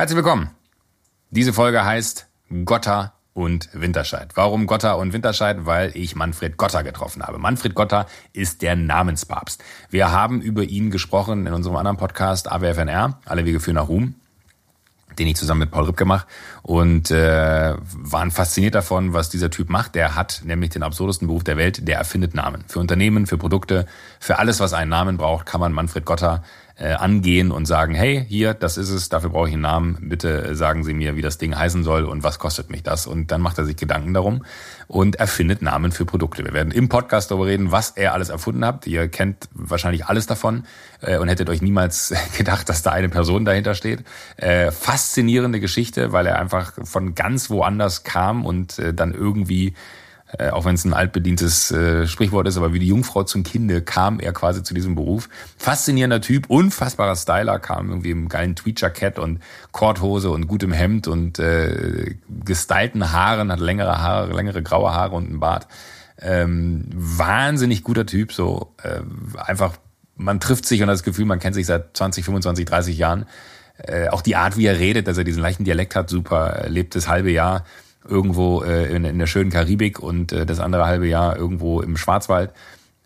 Herzlich willkommen. Diese Folge heißt Gotta und Winterscheid. Warum Gotta und Winterscheid? Weil ich Manfred Gotta getroffen habe. Manfred Gotta ist der Namenspapst. Wir haben über ihn gesprochen in unserem anderen Podcast AWFNR, Alle Wege führen nach Ruhm den ich zusammen mit Paul Ripke mache und äh, waren fasziniert davon, was dieser Typ macht. Der hat nämlich den absurdesten Beruf der Welt, der erfindet Namen. Für Unternehmen, für Produkte, für alles, was einen Namen braucht, kann man Manfred Gotter äh, angehen und sagen, hey, hier, das ist es, dafür brauche ich einen Namen, bitte sagen Sie mir, wie das Ding heißen soll und was kostet mich das. Und dann macht er sich Gedanken darum und erfindet Namen für Produkte. Wir werden im Podcast darüber reden, was er alles erfunden hat. Ihr kennt wahrscheinlich alles davon äh, und hättet euch niemals gedacht, dass da eine Person dahinter steht. Äh, faszinierende Geschichte, weil er einfach von ganz woanders kam und äh, dann irgendwie äh, auch wenn es ein altbedientes äh, Sprichwort ist, aber wie die Jungfrau zum Kinde kam er quasi zu diesem Beruf. Faszinierender Typ, unfassbarer Styler, kam irgendwie im geilen Tweetjackett und Korthose und gutem Hemd und äh, gestylten Haaren, hat längere Haare, längere graue Haare und einen Bart. Ähm, wahnsinnig guter Typ, so äh, einfach, man trifft sich und hat das Gefühl, man kennt sich seit 20, 25, 30 Jahren. Äh, auch die Art, wie er redet, dass er diesen leichten Dialekt hat, super, lebt das halbe Jahr irgendwo äh, in, in der schönen Karibik und äh, das andere halbe Jahr irgendwo im Schwarzwald.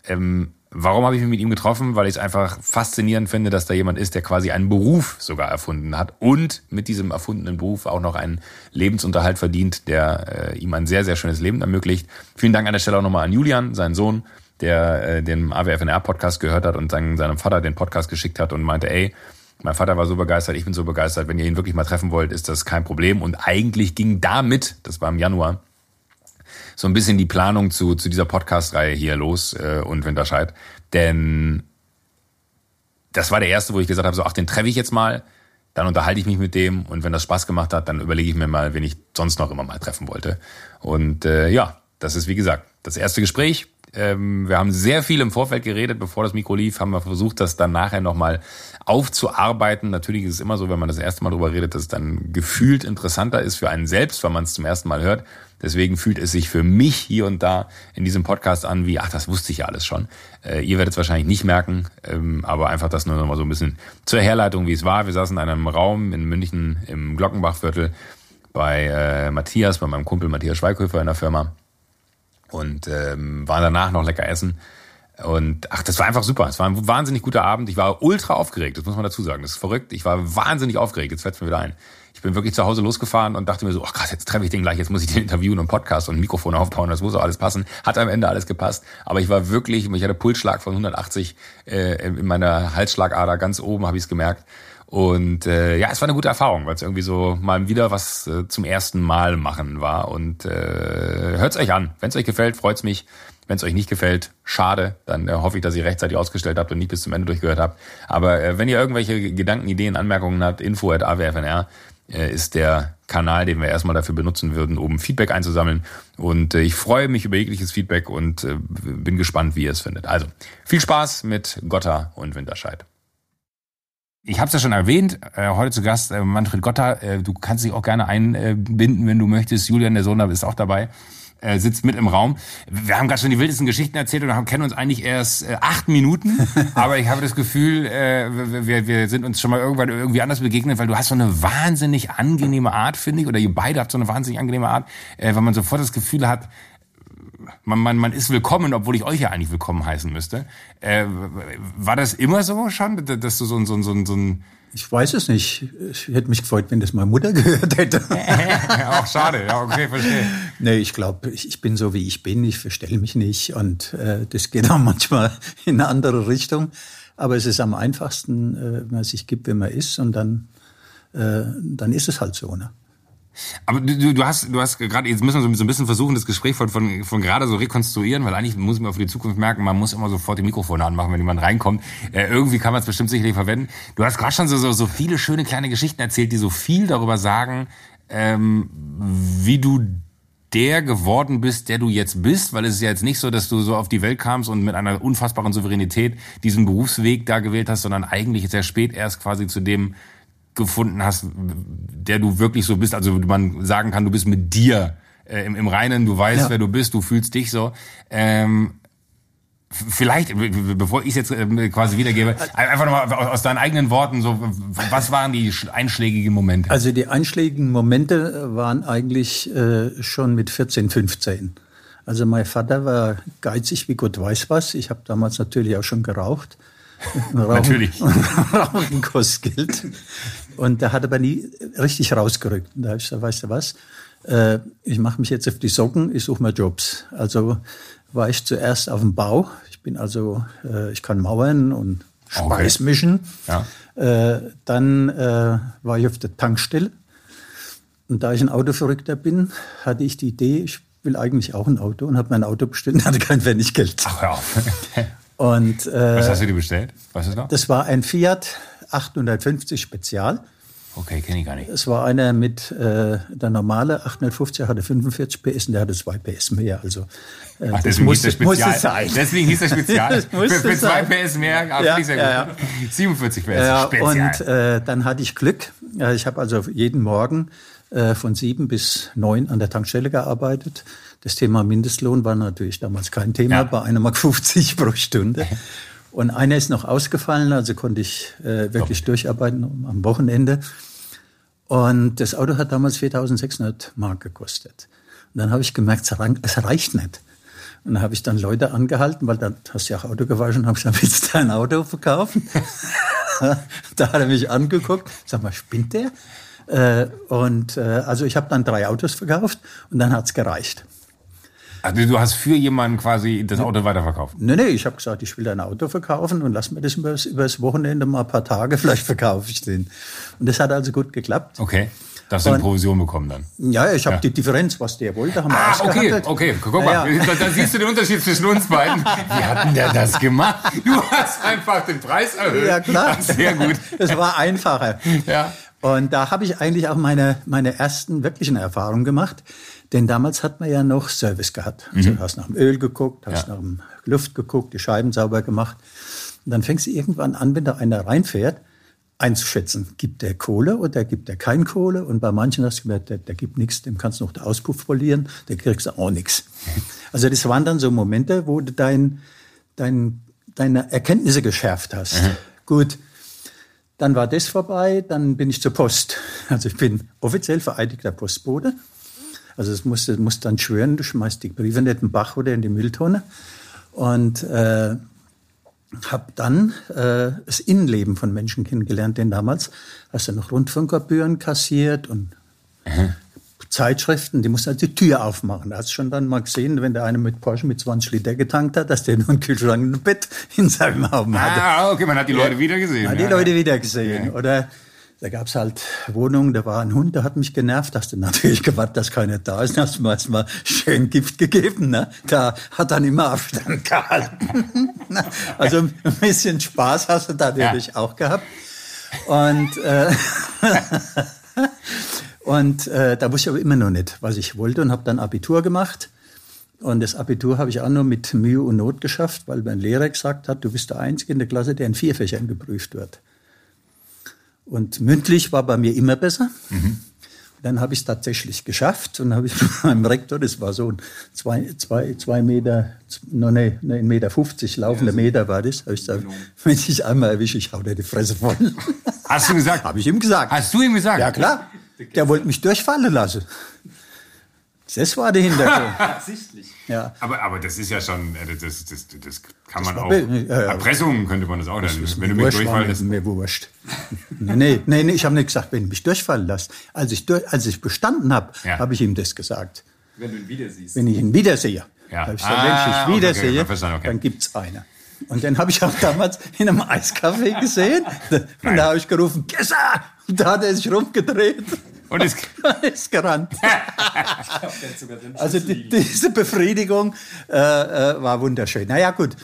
Ähm, warum habe ich mich mit ihm getroffen? Weil ich es einfach faszinierend finde, dass da jemand ist, der quasi einen Beruf sogar erfunden hat und mit diesem erfundenen Beruf auch noch einen Lebensunterhalt verdient, der äh, ihm ein sehr, sehr schönes Leben ermöglicht. Vielen Dank an der Stelle auch nochmal an Julian, seinen Sohn, der äh, den AWFNR-Podcast gehört hat und seinen, seinem Vater den Podcast geschickt hat und meinte, ey, mein Vater war so begeistert, ich bin so begeistert. Wenn ihr ihn wirklich mal treffen wollt, ist das kein Problem. Und eigentlich ging damit, das war im Januar, so ein bisschen die Planung zu, zu dieser Podcast-Reihe hier los äh, und Winterscheid. Denn das war der erste, wo ich gesagt habe, so, ach, den treffe ich jetzt mal, dann unterhalte ich mich mit dem und wenn das Spaß gemacht hat, dann überlege ich mir mal, wen ich sonst noch immer mal treffen wollte. Und äh, ja, das ist wie gesagt das erste Gespräch. Ähm, wir haben sehr viel im Vorfeld geredet, bevor das Mikro lief, haben wir versucht, das dann nachher nochmal aufzuarbeiten. Natürlich ist es immer so, wenn man das erste Mal drüber redet, dass es dann gefühlt interessanter ist für einen selbst, wenn man es zum ersten Mal hört. Deswegen fühlt es sich für mich hier und da in diesem Podcast an wie, ach, das wusste ich ja alles schon. Äh, ihr werdet es wahrscheinlich nicht merken, ähm, aber einfach das nur nochmal so ein bisschen zur Herleitung, wie es war. Wir saßen in einem Raum in München im Glockenbachviertel bei äh, Matthias, bei meinem Kumpel Matthias Schweighöfer in der Firma und ähm, waren danach noch lecker essen. Und ach, das war einfach super. Es war ein wahnsinnig guter Abend. Ich war ultra aufgeregt, das muss man dazu sagen. Das ist verrückt. Ich war wahnsinnig aufgeregt. Jetzt fällt mir wieder ein. Ich bin wirklich zu Hause losgefahren und dachte mir so, ach krass, jetzt treffe ich den gleich, jetzt muss ich den interviewen und Podcast und Mikrofon aufbauen, das muss auch alles passen. Hat am Ende alles gepasst. Aber ich war wirklich, ich hatte Pulsschlag von 180 äh, in meiner Halsschlagader ganz oben, habe ich es gemerkt. Und äh, ja, es war eine gute Erfahrung, weil es irgendwie so mal wieder was äh, zum ersten Mal machen war. Und äh, hört's euch an. Wenn es euch gefällt, freut's mich. Wenn es euch nicht gefällt, schade. Dann äh, hoffe ich, dass ihr rechtzeitig ausgestellt habt und nicht bis zum Ende durchgehört habt. Aber äh, wenn ihr irgendwelche Gedanken, Ideen, Anmerkungen habt, info at awfnr äh, ist der Kanal, den wir erstmal dafür benutzen würden, um Feedback einzusammeln. Und äh, ich freue mich über jegliches Feedback und äh, bin gespannt, wie ihr es findet. Also viel Spaß mit Gotta und Winterscheid. Ich habe es ja schon erwähnt, äh, heute zu Gast äh, Manfred Gotter. Äh, du kannst dich auch gerne einbinden, wenn du möchtest. Julian, der Sohn, ist auch dabei, äh, sitzt mit im Raum. Wir haben gerade schon die wildesten Geschichten erzählt und haben, kennen uns eigentlich erst äh, acht Minuten. aber ich habe das Gefühl, äh, wir, wir sind uns schon mal irgendwann irgendwie anders begegnet, weil du hast so eine wahnsinnig angenehme Art, finde ich, oder ihr beide habt so eine wahnsinnig angenehme Art, äh, weil man sofort das Gefühl hat, man, man, man ist willkommen, obwohl ich euch ja eigentlich willkommen heißen müsste. Äh, war das immer so schon, dass du so, ein so, so, so ein ich weiß es nicht. Ich hätte mich gefreut, wenn das meine Mutter gehört hätte. Auch schade, ja, okay, verstehe. Nee, ich glaube, ich, bin so, wie ich bin. Ich verstelle mich nicht. Und äh, das geht auch manchmal in eine andere Richtung. Aber es ist am einfachsten, äh, wenn man sich gibt, wie man ist. Und dann, äh, dann ist es halt so. Ne? Aber du, du hast, du hast gerade, jetzt müssen wir so ein bisschen versuchen, das Gespräch von, von, von gerade so rekonstruieren, weil eigentlich muss man für die Zukunft merken, man muss immer sofort die Mikrofone anmachen, wenn jemand reinkommt. Äh, irgendwie kann man es bestimmt sicherlich verwenden. Du hast gerade schon so, so, so viele schöne kleine Geschichten erzählt, die so viel darüber sagen, ähm, wie du der geworden bist, der du jetzt bist, weil es ist ja jetzt nicht so, dass du so auf die Welt kamst und mit einer unfassbaren Souveränität diesen Berufsweg da gewählt hast, sondern eigentlich sehr spät erst quasi zu dem gefunden hast, der du wirklich so bist. Also man sagen kann, du bist mit dir äh, im, im Reinen, du weißt, ja. wer du bist, du fühlst dich so. Ähm, Vielleicht, bevor ich es jetzt ähm, quasi wiedergebe, einfach nochmal aus deinen eigenen Worten, so, was waren die einschlägigen Momente? Also die einschlägigen Momente waren eigentlich äh, schon mit 14, 15. Also mein Vater war geizig wie Gott weiß was. Ich habe damals natürlich auch schon geraucht. Rauchen, natürlich. Rauchen kostet Geld. Und da hat er aber nie richtig rausgerückt. Und da habe ich gesagt, weißt du was, äh, ich mache mich jetzt auf die Socken, ich suche mir Jobs. Also war ich zuerst auf dem Bau. Ich bin also, äh, ich kann mauern und Speis okay. mischen. Ja. Äh, dann äh, war ich auf der Tankstelle. Und da ich ein Autoverrückter bin, hatte ich die Idee, ich will eigentlich auch ein Auto und habe mein Auto bestellt und hatte kein Pfennig Geld. Ach, ja. und, äh, Was hast du dir bestellt? Was ist noch? Das war ein Fiat 850 Spezial. Okay, kenne ich gar nicht. Es war einer mit, äh, der normale 850 hatte 45 PS und der hatte 2 PS mehr. Also äh, Ach, deswegen musste, Spezial. Musste sein. Deswegen hieß der Spezial. für, für 2 PS mehr, ja, ja. Ja. 47 PS ja, Spezial. Und äh, dann hatte ich Glück. Ich habe also jeden Morgen äh, von sieben bis neun an der Tankstelle gearbeitet. Das Thema Mindestlohn war natürlich damals kein Thema, ja. bei 1,50 Mark pro Stunde. Und einer ist noch ausgefallen, also konnte ich äh, wirklich Doch. durcharbeiten am Wochenende. Und das Auto hat damals 4.600 Mark gekostet. Und dann habe ich gemerkt, es reicht nicht. Und dann habe ich dann Leute angehalten, weil dann hast du ja auch Auto gewaschen und habe gesagt, willst du ein Auto verkaufen? da hat er mich angeguckt, sag mal, spinnt der? Äh, und äh, also ich habe dann drei Autos verkauft und dann hat's gereicht. Also du hast für jemanden quasi das Auto weiterverkauft? Nee, nee, ich habe gesagt, ich will ein Auto verkaufen und lass mir das übers, übers Wochenende mal ein paar Tage, vielleicht verkaufe ich den. Und das hat also gut geklappt. Okay. Da hast du eine Provision bekommen dann? Ja, ich habe ja. die Differenz, was der wollte, haben wir ah, okay, okay, guck mal, ja, ja. Da, da, siehst du den Unterschied zwischen uns beiden. Wie hat denn der das gemacht? Du hast einfach den Preis erhöht. Ja, klar. Sehr gut. Es war einfacher. Ja. Und da habe ich eigentlich auch meine, meine ersten wirklichen Erfahrungen gemacht. Denn damals hat man ja noch Service gehabt. Also mhm. du hast nach dem Öl geguckt, hast ja. nach dem Luft geguckt, die Scheiben sauber gemacht. Und dann fängst du irgendwann an, wenn da einer reinfährt, einzuschätzen. Gibt der Kohle oder gibt der kein Kohle? Und bei manchen hast du gemerkt, der, der gibt nichts, dem kannst du noch den Auspuff verlieren, der kriegst du auch nichts. Also das waren dann so Momente, wo du dein, dein, deine Erkenntnisse geschärft hast. Mhm. Gut, dann war das vorbei, dann bin ich zur Post. Also ich bin offiziell vereidigter Postbote. Also es du musst dann schwören, du schmeißt die Briefe nicht in den Bach oder in die Mülltonne. Und äh, habe dann äh, das Innenleben von Menschen kennengelernt, denn damals hast du noch Rundfunkgebühren kassiert und mhm. Zeitschriften, die mussten halt die Tür aufmachen. Da hast du schon dann mal gesehen, wenn der eine mit Porsche mit 20 Liter getankt hat, dass der nur einen Kühlschrank und ein Bett in seinem Raum hatte. Ah, okay, man hat die Leute ja, wieder gesehen. Man hat die Leute wieder gesehen. Okay. Oder da gab es halt Wohnungen, da war ein Hund, der hat mich genervt. Hast du natürlich gewartet, dass keiner da ist. Hast du mir erstmal schön Gift gegeben. Ne? Da hat dann immer Abstand gehalten. also ein bisschen Spaß hast du da natürlich ja. auch gehabt. Und, äh, und äh, da wusste ich aber immer noch nicht, was ich wollte und habe dann Abitur gemacht. Und das Abitur habe ich auch nur mit Mühe und Not geschafft, weil mein Lehrer gesagt hat, du bist der Einzige in der Klasse, der in vier Fächern geprüft wird. Und mündlich war bei mir immer besser. Mhm. Dann habe ich es tatsächlich geschafft und habe ich mit meinem Rektor, das war so ein zwei, zwei, zwei Meter, no, nee, nee, ein Meter 50 laufender ja, Meter war das, habe ich gesagt, genau. wenn ich einmal erwische, ich hau dir die Fresse voll. Hast du gesagt? habe ich ihm gesagt. Hast du ihm gesagt? Ja klar. Der wollte mich durchfallen lassen. Das war der Hintergrund. Sichtlich. Ja. Aber, aber das ist ja schon, äh, das, das, das kann man auch. Äh, Erpressung könnte man das auch nennen. Wenn du mich durchfallen lässt. Mir wurscht. nee, nee, nee, ich habe nicht gesagt, wenn du mich durchfallen lässt. Als ich, durch, als ich bestanden habe, ja. habe ich ihm das gesagt. Wenn du ihn wiedersiehst. Wenn ich ihn wiedersehe. Ja. ich gesagt, ah, wenn ich ihn wiedersehe, okay, okay, okay. dann gibt's eine. Und den habe ich auch damals in einem Eiscafé gesehen. Und Nein. da habe ich gerufen, Gessa! Und da hat er sich rumgedreht. Und ist, ist gerannt. also die, diese Befriedigung äh, äh, war wunderschön. Naja, gut.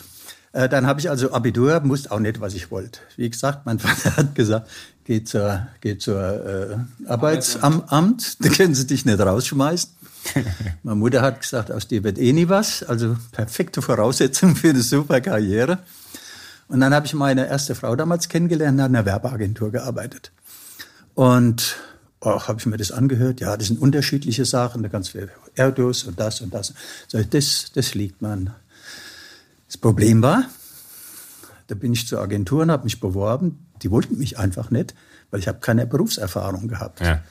Äh, dann habe ich also Abitur, wusste auch nicht, was ich wollte. Wie gesagt, mein Vater hat gesagt, geh zur, geh zur äh, Arbeitsamt, da können sie dich nicht rausschmeißen. Meine Mutter hat gesagt, aus dir wird eh nie was. Also perfekte Voraussetzung für eine super Karriere. Und dann habe ich meine erste Frau damals kennengelernt, hat in einer Werbeagentur gearbeitet. Und oh, habe ich mir das angehört? Ja, das sind unterschiedliche Sachen, da ganz viele Autos und das und das. So, das, das liegt man. Das Problem war, da bin ich zur Agentur und habe mich beworben. Die wollten mich einfach nicht, weil ich habe keine Berufserfahrung gehabt. Ja.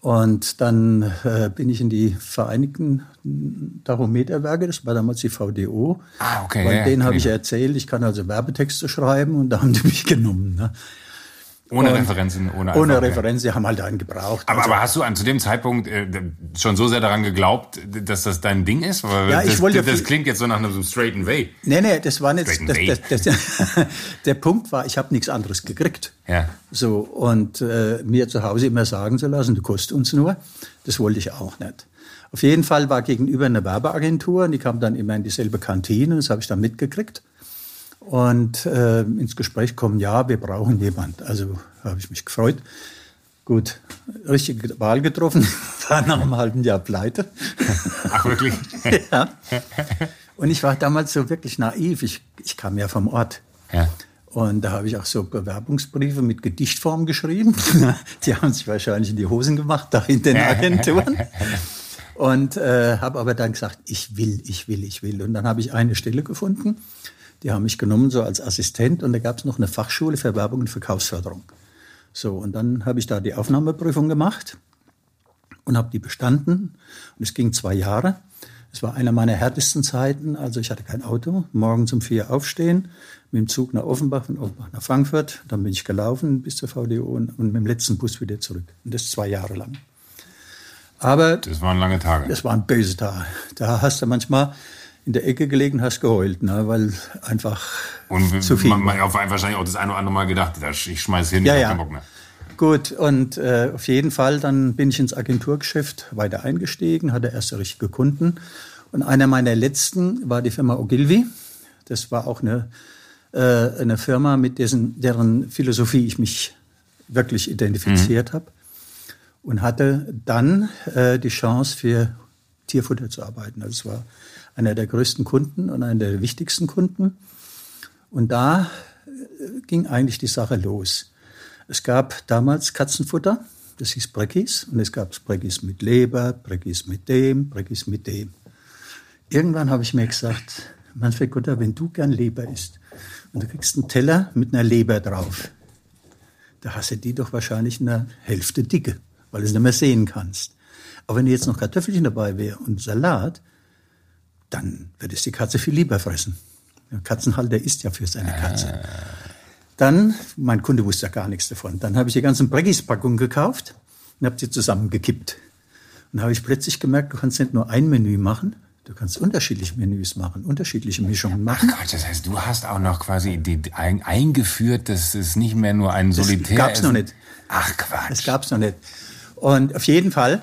Und dann äh, bin ich in die Vereinigten Tachometerwerke, das war damals die VDO. Ah, okay. Weil ja, denen habe ich erzählt, ich kann also Werbetexte schreiben und da haben die mich genommen. Ne? Ohne und Referenzen, ohne Ohne Referenzen, die haben halt einen gebraucht. Aber, also, aber hast du an, zu dem Zeitpunkt äh, schon so sehr daran geglaubt, dass das dein Ding ist? Weil ja, das, ich wollte. Das, das klingt jetzt so nach einem straighten Way. Nee, nee, das war nicht. Das, das, das, der Punkt war, ich habe nichts anderes gekriegt. Ja. So, und äh, mir zu Hause immer sagen zu lassen, du kostet uns nur, das wollte ich auch nicht. Auf jeden Fall war gegenüber eine Werbeagentur und die kam dann immer in dieselbe Kantine, das habe ich dann mitgekriegt und äh, ins Gespräch kommen, ja, wir brauchen jemand. Also habe ich mich gefreut. Gut, richtige Wahl getroffen, war nach einem halben Jahr pleite. Ach, wirklich? ja. Und ich war damals so wirklich naiv. Ich, ich kam ja vom Ort. Ja. Und da habe ich auch so Bewerbungsbriefe mit Gedichtform geschrieben. Die haben sich wahrscheinlich in die Hosen gemacht, da in den Agenturen. Und äh, habe aber dann gesagt, ich will, ich will, ich will. Und dann habe ich eine Stelle gefunden die haben mich genommen so als Assistent und da gab es noch eine Fachschule für Werbung und Verkaufsförderung. So, und dann habe ich da die Aufnahmeprüfung gemacht und habe die bestanden. Und es ging zwei Jahre. Es war einer meiner härtesten Zeiten. Also ich hatte kein Auto. Morgens um vier aufstehen, mit dem Zug nach Offenbach, von Offenbach nach Frankfurt. Dann bin ich gelaufen bis zur VDO und, und mit dem letzten Bus wieder zurück. Und das zwei Jahre lang. Aber das waren lange Tage. Das waren böse Tage. Da hast du manchmal in der Ecke gelegen, hast geheult, ne, weil einfach und zu viel. Man, man hat wahrscheinlich auch das eine oder andere Mal gedacht, ich schmeiß hin, ja, ich ja. Bock mehr. Gut, und äh, auf jeden Fall, dann bin ich ins Agenturgeschäft weiter eingestiegen, hatte erste richtige Kunden. Und einer meiner letzten war die Firma Ogilvy. Das war auch eine, äh, eine Firma, mit dessen, deren Philosophie ich mich wirklich identifiziert mhm. habe. Und hatte dann äh, die Chance, für Tierfutter zu arbeiten. Also es war einer der größten Kunden und einer der wichtigsten Kunden. Und da äh, ging eigentlich die Sache los. Es gab damals Katzenfutter, das hieß Breckis, und es gab Breckis mit Leber, Breckis mit dem, Breckis mit dem. Irgendwann habe ich mir gesagt, Manfred Gutter, wenn du gern Leber isst und du kriegst einen Teller mit einer Leber drauf, da hast du die doch wahrscheinlich eine Hälfte dicke, weil du es nicht mehr sehen kannst. Aber wenn jetzt noch Kartoffelchen dabei wäre und Salat, dann wird es die Katze viel lieber fressen. Der Katzenhalter isst ja für seine Katze. Dann, mein Kunde wusste ja gar nichts davon. Dann habe ich die ganzen Breggis-Packungen gekauft und habe sie zusammengekippt. Und habe ich plötzlich gemerkt, du kannst nicht nur ein Menü machen, du kannst unterschiedliche Menüs machen, unterschiedliche Mischungen machen. Ach Gott, das heißt, du hast auch noch quasi eingeführt, dass es nicht mehr nur ein Solitär ist. Das gab's noch nicht. Ach Quatsch. Das gab's noch nicht. Und auf jeden Fall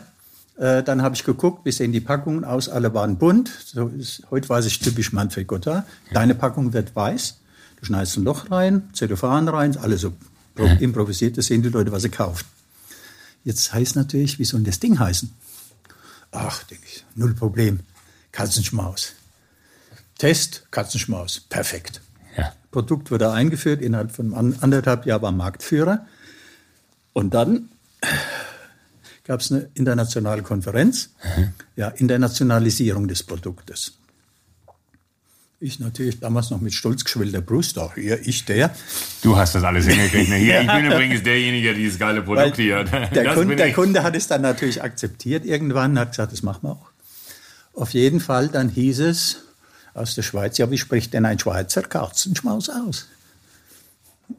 dann habe ich geguckt, wie sehen die Packungen aus, alle waren bunt. So ist, heute weiß ich typisch Manfred Gotha. Deine Packung wird weiß. Du schneidest ein Loch rein, Zellophan rein, alles so improvisiert, das sehen die Leute, was sie kaufen. Jetzt heißt natürlich, wie soll das Ding heißen? Ach, denke ich, null Problem. Katzenschmaus. Test, Katzenschmaus. Perfekt. Ja. Produkt wurde eingeführt, innerhalb von anderthalb Jahren war Marktführer. Und dann gab es eine internationale Konferenz, mhm. ja, Internationalisierung des Produktes. Ich natürlich damals noch mit stolz geschwellter Brust, auch hier, ich der. Du hast das alles hingekriegt. Ne? Hier. Ich bin übrigens derjenige, der dieses geile Produkt Weil hier hat. Der, Kunde, der Kunde hat es dann natürlich akzeptiert irgendwann, hat gesagt, das machen wir auch. Auf jeden Fall, dann hieß es aus der Schweiz, ja, wie spricht denn ein Schweizer Katzenschmaus aus?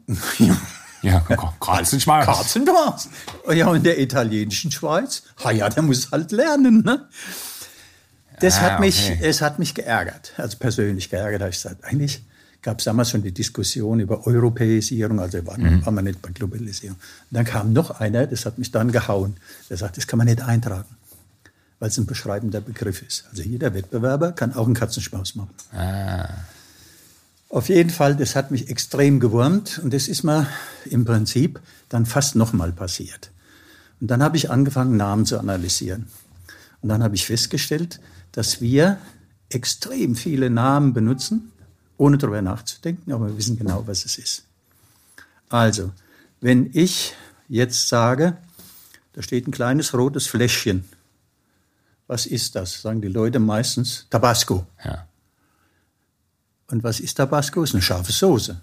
Ja, Katzenschmaus. Katzenschmaus. Ja, in der italienischen Schweiz, ha ja, der muss halt lernen. Ne? Das ah, hat mich, okay. es hat mich geärgert, also persönlich geärgert. habe ich gesagt, eigentlich gab es damals schon die Diskussion über Europäisierung, also war, mhm. war man nicht bei Globalisierung. Und dann kam noch einer, das hat mich dann gehauen, der sagt, das kann man nicht eintragen, weil es ein beschreibender Begriff ist. Also jeder Wettbewerber kann auch einen Katzenschmaus machen. Ah. Auf jeden Fall, das hat mich extrem gewurmt und das ist mir im Prinzip dann fast nochmal passiert. Und dann habe ich angefangen, Namen zu analysieren. Und dann habe ich festgestellt, dass wir extrem viele Namen benutzen, ohne darüber nachzudenken, aber wir wissen genau, was es ist. Also, wenn ich jetzt sage, da steht ein kleines rotes Fläschchen, was ist das? Sagen die Leute meistens Tabasco. Ja. Und was ist Tabasco? Ist eine scharfe Soße.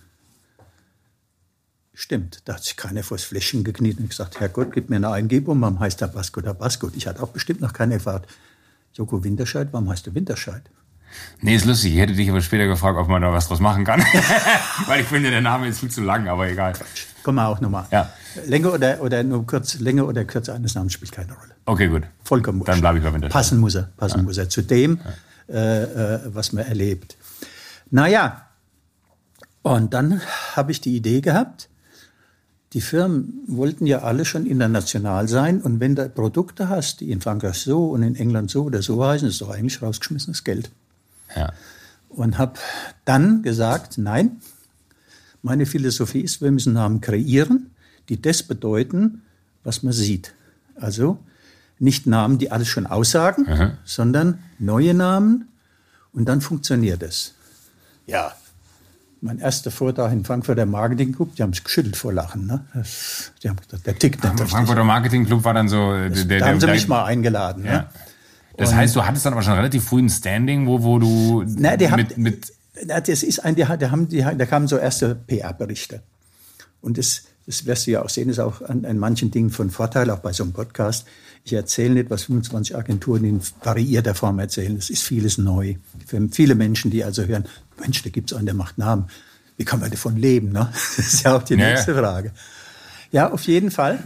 Stimmt, da hat sich keiner vors Fläschchen gekniet und gesagt, Herrgott, gib mir eine Eingebung, warum heißt Tabasco Tabasco? Ich hatte auch bestimmt noch keine gefragt, Joko Winterscheid, warum heißt du Winterscheid? Nee, ist lustig. Ich hätte dich aber später gefragt, ob man da was draus machen kann. Weil ich finde, der Name ist viel zu lang, aber egal. Kommen wir auch nochmal. Ja. Länge oder, oder nur kurz, Länge oder Kürze eines Namens spielt keine Rolle. Okay, gut. Vollkommen wurscht. Dann bleibe ich bei Winterscheid. Passen muss er, passen muss er zu dem, äh, äh, was man erlebt. Naja, und dann habe ich die Idee gehabt, die Firmen wollten ja alle schon international sein und wenn du Produkte hast, die in Frankreich so und in England so oder so heißen, ist doch eigentlich rausgeschmissenes Geld. Ja. Und habe dann gesagt, nein, meine Philosophie ist, wir müssen Namen kreieren, die das bedeuten, was man sieht. Also nicht Namen, die alles schon aussagen, Mhm. sondern neue Namen und dann funktioniert es. Ja, mein erster Vortrag in Frankfurter Marketing Group, die haben sich geschüttelt vor Lachen. Ne? Das, die haben gesagt, der tickt nicht Der. Frankfurter Marketing Club war dann so. äh, Der, Da haben sie der- mich mal eingeladen. Ja. Ne? Das heißt, du hattest dann aber schon relativ früh ein Standing, wo, wo du Na, die haben, mit, mit na, das ist ein, die, hat- die haben, die, da kamen so erste PR-Berichte. Und das, das wirst du ja auch sehen, ist auch an, an manchen Dingen von Vorteil, auch bei so einem Podcast. Ich erzähle nicht, was 25 Agenturen in variierter Form erzählen. Es ist vieles neu. Für viele Menschen, die also hören, Mensch, da gibt es einen, der macht Namen. Wie kann man davon leben? Ne? Das ist ja auch die ja. nächste Frage. Ja, auf jeden Fall.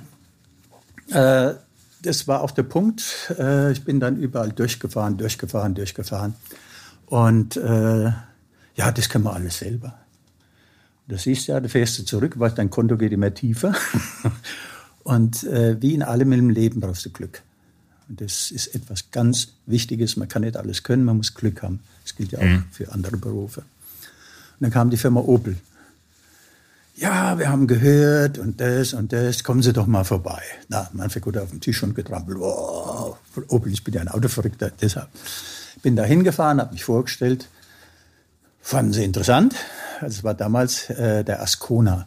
Äh, das war auch der Punkt. Äh, ich bin dann überall durchgefahren, durchgefahren, durchgefahren. Und äh, ja, das können wir alles selber. Das siehst du ja, da fährst du zurück, weil dein Konto geht immer tiefer. Und äh, wie in allem im Leben brauchst du Glück. Und das ist etwas ganz Wichtiges. Man kann nicht alles können, man muss Glück haben. Das gilt ja auch für andere Berufe. Und dann kam die Firma Opel. Ja, wir haben gehört und das und das, kommen Sie doch mal vorbei. Na, Manfred Gutter auf dem Tisch und getrampelt. Wow, Opel, ich bin ja ein Autoverrückter, deshalb. Bin da hingefahren, habe mich vorgestellt. Fanden sie interessant. Also es war damals äh, der Ascona.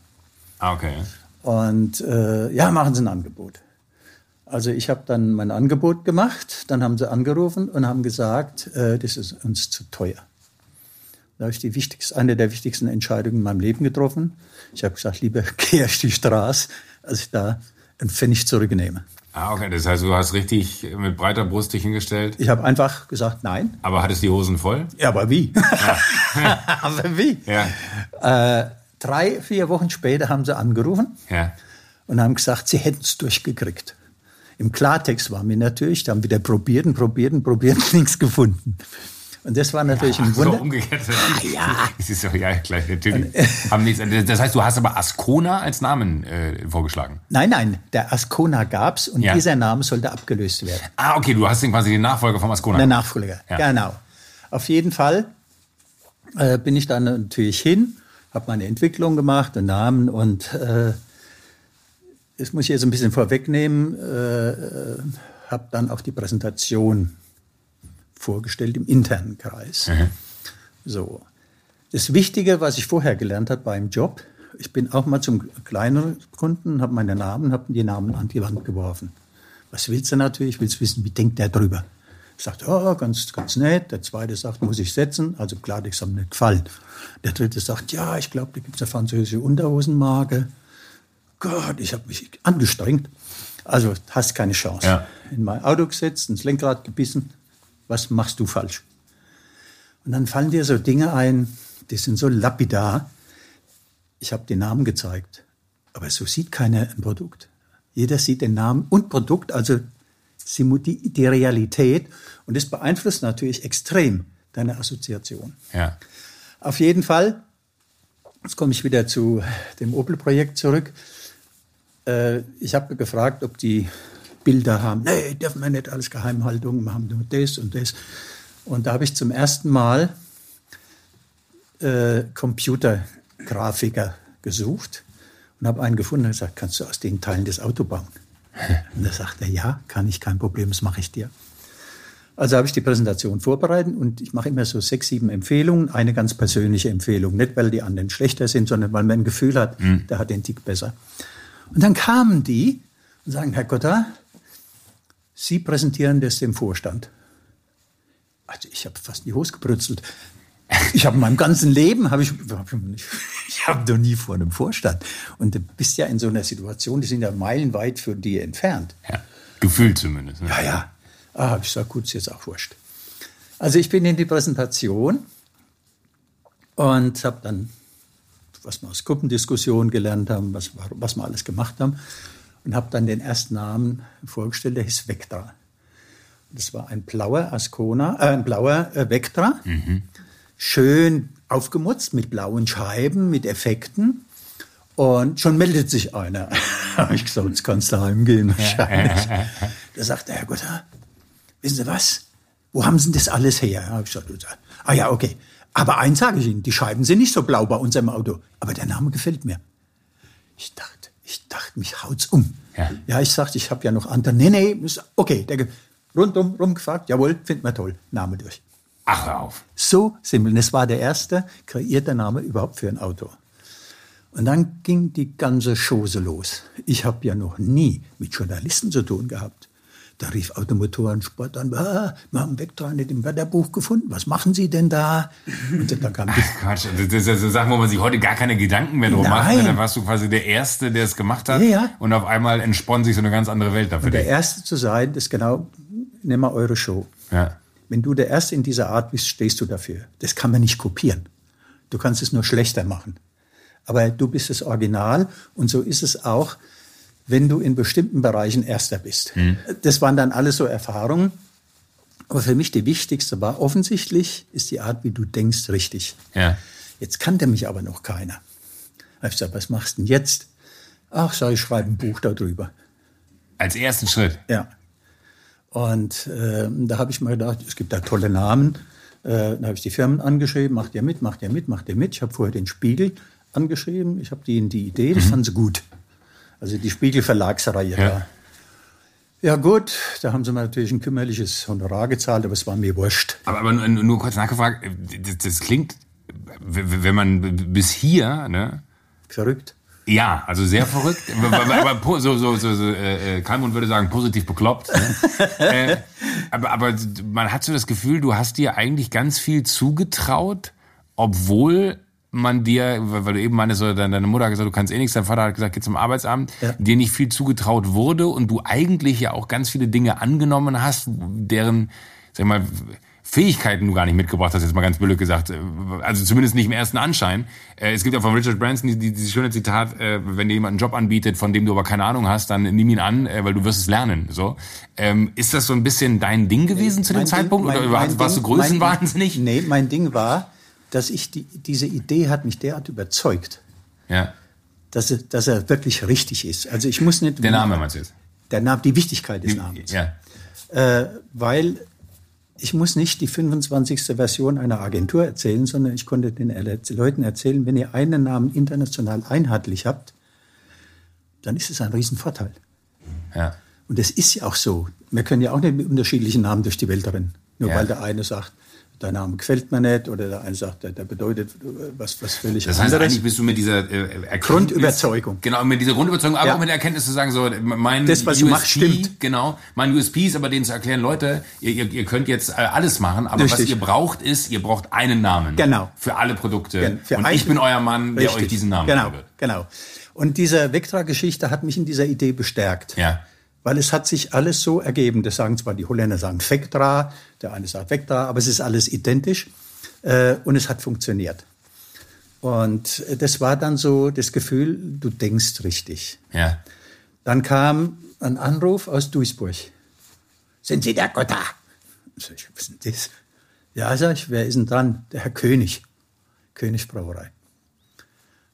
Ah, okay. Und äh, ja, machen Sie ein Angebot. Also ich habe dann mein Angebot gemacht, dann haben sie angerufen und haben gesagt, äh, das ist uns zu teuer. Da habe ich die wichtigste, eine der wichtigsten Entscheidungen in meinem Leben getroffen. Ich habe gesagt, lieber gehe ich die Straße, als ich da einen Pfennig zurücknehme. Ah, okay. Das heißt, du hast richtig mit breiter Brust dich hingestellt, Ich habe einfach gesagt, nein. aber hattest die Hosen voll? Ja, aber wie? aber wie? Ja. Äh, drei, vier Wochen später haben sie angerufen Ja. und haben gesagt, sie hätten es durchgekriegt. Im Klartext war mir natürlich, da haben wieder probiert und probiert und probiert, nichts gefunden. Und das war natürlich ein So Wunder. umgekehrt. Ah, ja. Das ist so, ja, gleich, natürlich. Nichts, das heißt, du hast aber Ascona als Namen äh, vorgeschlagen. Nein, nein, der Ascona gab's und Ja. dieser Name sollte abgelöst werden. Ah, okay, du hast den quasi den Nachfolger vom Ascona. Der Nachfolger, Ja. genau. Auf jeden Fall äh, bin ich dann natürlich hin, habe meine Entwicklung gemacht, den Namen und äh, das muss ich jetzt ein bisschen vorwegnehmen, äh, habe dann auch die Präsentation vorgestellt im internen Kreis. So. Das Wichtige, was ich vorher gelernt habe beim Job, ich bin auch mal zum kleineren Kunden, habe meine Namen, habe die Namen an die Wand geworfen. Was willst du natürlich? Willst wissen, wie denkt der drüber? Sagt, oh, ganz, ganz nett. Der zweite sagt, muss ich setzen? Also klar, hat mir nicht gefallen. Der dritte sagt, ja, ich glaube, da gibt es eine französische Unterhosenmarke. Gott, ich habe mich angestrengt. Also hast keine Chance. Ja. In mein Auto gesetzt, ins Lenkrad gebissen. Was machst du falsch? Und dann fallen dir so Dinge ein, die sind so lapidar. Ich habe den Namen gezeigt, aber so sieht keiner ein Produkt. Jeder sieht den Namen und Produkt, also die Realität. Und das beeinflusst natürlich extrem deine Assoziation. Ja. Auf jeden Fall, jetzt komme ich wieder zu dem Opel-Projekt zurück. Äh, ich habe gefragt, ob die Bilder haben. Nee, dürfen wir nicht, alles Geheimhaltung, wir haben nur das und das. Und da habe ich zum ersten Mal äh, Computergrafiker gesucht und habe einen gefunden und gesagt, kannst du aus den Teilen das Auto bauen? Und da sagt er, ja, kann ich, kein Problem, das mache ich dir. Also habe ich die Präsentation vorbereitet und ich mache immer so sechs, sieben Empfehlungen, eine ganz persönliche Empfehlung. Nicht, weil die anderen schlechter sind, sondern weil man ein Gefühl hat, der hat den Tick besser. Und dann kamen die und sagen, Herr Gotter, Sie präsentieren das dem Vorstand. Also ich habe fast die Hose gebrützelt. Ich habe in meinem ganzen Leben, habe ich, ich habe noch nie vor einem Vorstand. Und du bist ja in so einer Situation, die sind ja meilenweit von dir entfernt. Ja, gefühlt zumindest. Ne? Ja, ja. Ah, habe ich gesagt, gut, ist jetzt auch wurscht. Also ich bin in die Präsentation und habe dann, was wir aus Gruppendiskussionen gelernt haben, was, was wir alles gemacht haben, und habe dann den ersten Namen vorgestellt, der hieß Vectra. Das war ein blauer Ascona, äh, ein blauer äh, Vectra. Mhm schön aufgemutzt mit blauen Scheiben, mit Effekten. Und schon meldet sich einer. habe ich gesagt, jetzt kannst du heimgehen wahrscheinlich. da sagt der Herr Gott, wissen Sie was? Wo haben Sie denn das alles her? Habe ich gesagt, ah ja, okay. Aber eins sage ich Ihnen, die Scheiben sind nicht so blau bei unserem Auto. Aber der Name gefällt mir. Ich dachte, ich dachte, mich haut's um. Ja, ja ich sagte, ich habe ja noch andere. Nee, nee, okay. Der rundum rumgefragt, jawohl, findet man toll. Name durch. Ach, hör auf. So simpel. Das war der erste kreierte Name überhaupt für ein Auto. Und dann ging die ganze Chose los. Ich habe ja noch nie mit Journalisten zu tun gehabt. Da rief Automotorensport an, ah, wir haben Vectra nicht im Wetterbuch gefunden. Was machen Sie denn da? Und dann kam Ach, Quatsch, das ist ja so Sachen, wo man sich heute gar keine Gedanken mehr drum macht. Dann warst du quasi der Erste, der es gemacht hat. Ja, ja. Und auf einmal entspannt sich so eine ganz andere Welt dafür. Und der Erste zu sein, ist genau, nimm mal eure Show. Ja. Wenn du der Erste in dieser Art bist, stehst du dafür. Das kann man nicht kopieren. Du kannst es nur schlechter machen. Aber du bist das Original und so ist es auch, wenn du in bestimmten Bereichen Erster bist. Mhm. Das waren dann alles so Erfahrungen. Aber für mich die wichtigste war, offensichtlich ist die Art, wie du denkst, richtig. Ja. Jetzt kannte mich aber noch keiner. Ich habe gesagt, was machst du denn jetzt? Ach, sag ich, schreibe ein Buch darüber. Als ersten Schritt? Ja. Und äh, da habe ich mal gedacht, es gibt da tolle Namen. Äh, da habe ich die Firmen angeschrieben, macht ihr mit, macht ihr mit, macht ihr mit. Ich habe vorher den Spiegel angeschrieben, ich habe denen die Idee, das mhm. fanden sie gut. Also die Spiegel Verlagsreihe ja. da. Ja gut, da haben sie mir natürlich ein kümmerliches Honorar gezahlt, aber es war mir wurscht. Aber, aber nur, nur kurz nachgefragt, das, das klingt, wenn man bis hier, ne? Verrückt. Ja, also sehr verrückt. aber so, so, so, so äh, Kalmund würde sagen, positiv bekloppt. Ne? äh, aber, aber man hat so das Gefühl, du hast dir eigentlich ganz viel zugetraut, obwohl man dir, weil du eben meinst, deine Mutter hat gesagt, du kannst eh nichts, dein Vater hat gesagt, geh zum Arbeitsamt, ja. dir nicht viel zugetraut wurde und du eigentlich ja auch ganz viele Dinge angenommen hast, deren, sag ich mal, Fähigkeiten du gar nicht mitgebracht hast, jetzt mal ganz blöd gesagt. Also zumindest nicht im ersten Anschein. Äh, es gibt auch von Richard Branson dieses schöne Zitat, äh, wenn dir jemand einen Job anbietet, von dem du aber keine Ahnung hast, dann nimm ihn an, äh, weil du wirst es lernen. So, ähm, Ist das so ein bisschen dein Ding gewesen zu dem mein Zeitpunkt? Ding, mein, oder mein warst Ding, du größenwahnsinnig? Nee, mein Ding war, dass ich die, diese Idee hat mich derart überzeugt. Ja. Dass er, dass er wirklich richtig ist. Also ich muss nicht. Der Name meinst du jetzt? Der Name, die Wichtigkeit des Namens. Ja. Äh, weil ich muss nicht die 25. Version einer Agentur erzählen, sondern ich konnte den Leuten erzählen, wenn ihr einen Namen international einheitlich habt, dann ist es ein Riesenvorteil. Ja. Und es ist ja auch so. Wir können ja auch nicht mit unterschiedlichen Namen durch die Welt rennen. Nur ja. weil der eine sagt, dein Name gefällt mir nicht oder der eine sagt, der, der bedeutet was, was völlig das heißt, anderes. eigentlich bist du mit dieser äh, Grundüberzeugung. Genau, mit dieser Grundüberzeugung, aber ja. auch mit der Erkenntnis zu sagen, so mein das, was USP, macht, stimmt. Genau, mein USP ist aber denen zu erklären, Leute, ihr, ihr, ihr könnt jetzt äh, alles machen, aber Richtig. was ihr braucht ist, ihr braucht einen Namen. Genau. Für alle Produkte. Für Und ich bin euer Mann, der Richtig. euch diesen Namen genau, gibt. Genau. Und diese Vectra-Geschichte hat mich in dieser Idee bestärkt. Ja weil es hat sich alles so ergeben. Das sagen zwar die Holländer sagen Vectra, der eine sagt Vectra, aber es ist alles identisch äh, und es hat funktioniert. Und das war dann so das Gefühl, du denkst richtig. Ja. Dann kam ein Anruf aus Duisburg. Sind Sie der Gotha? Sag ich, was ist denn das? Ja, sag ich, wer ist denn dran? Der Herr König. König Brauerei.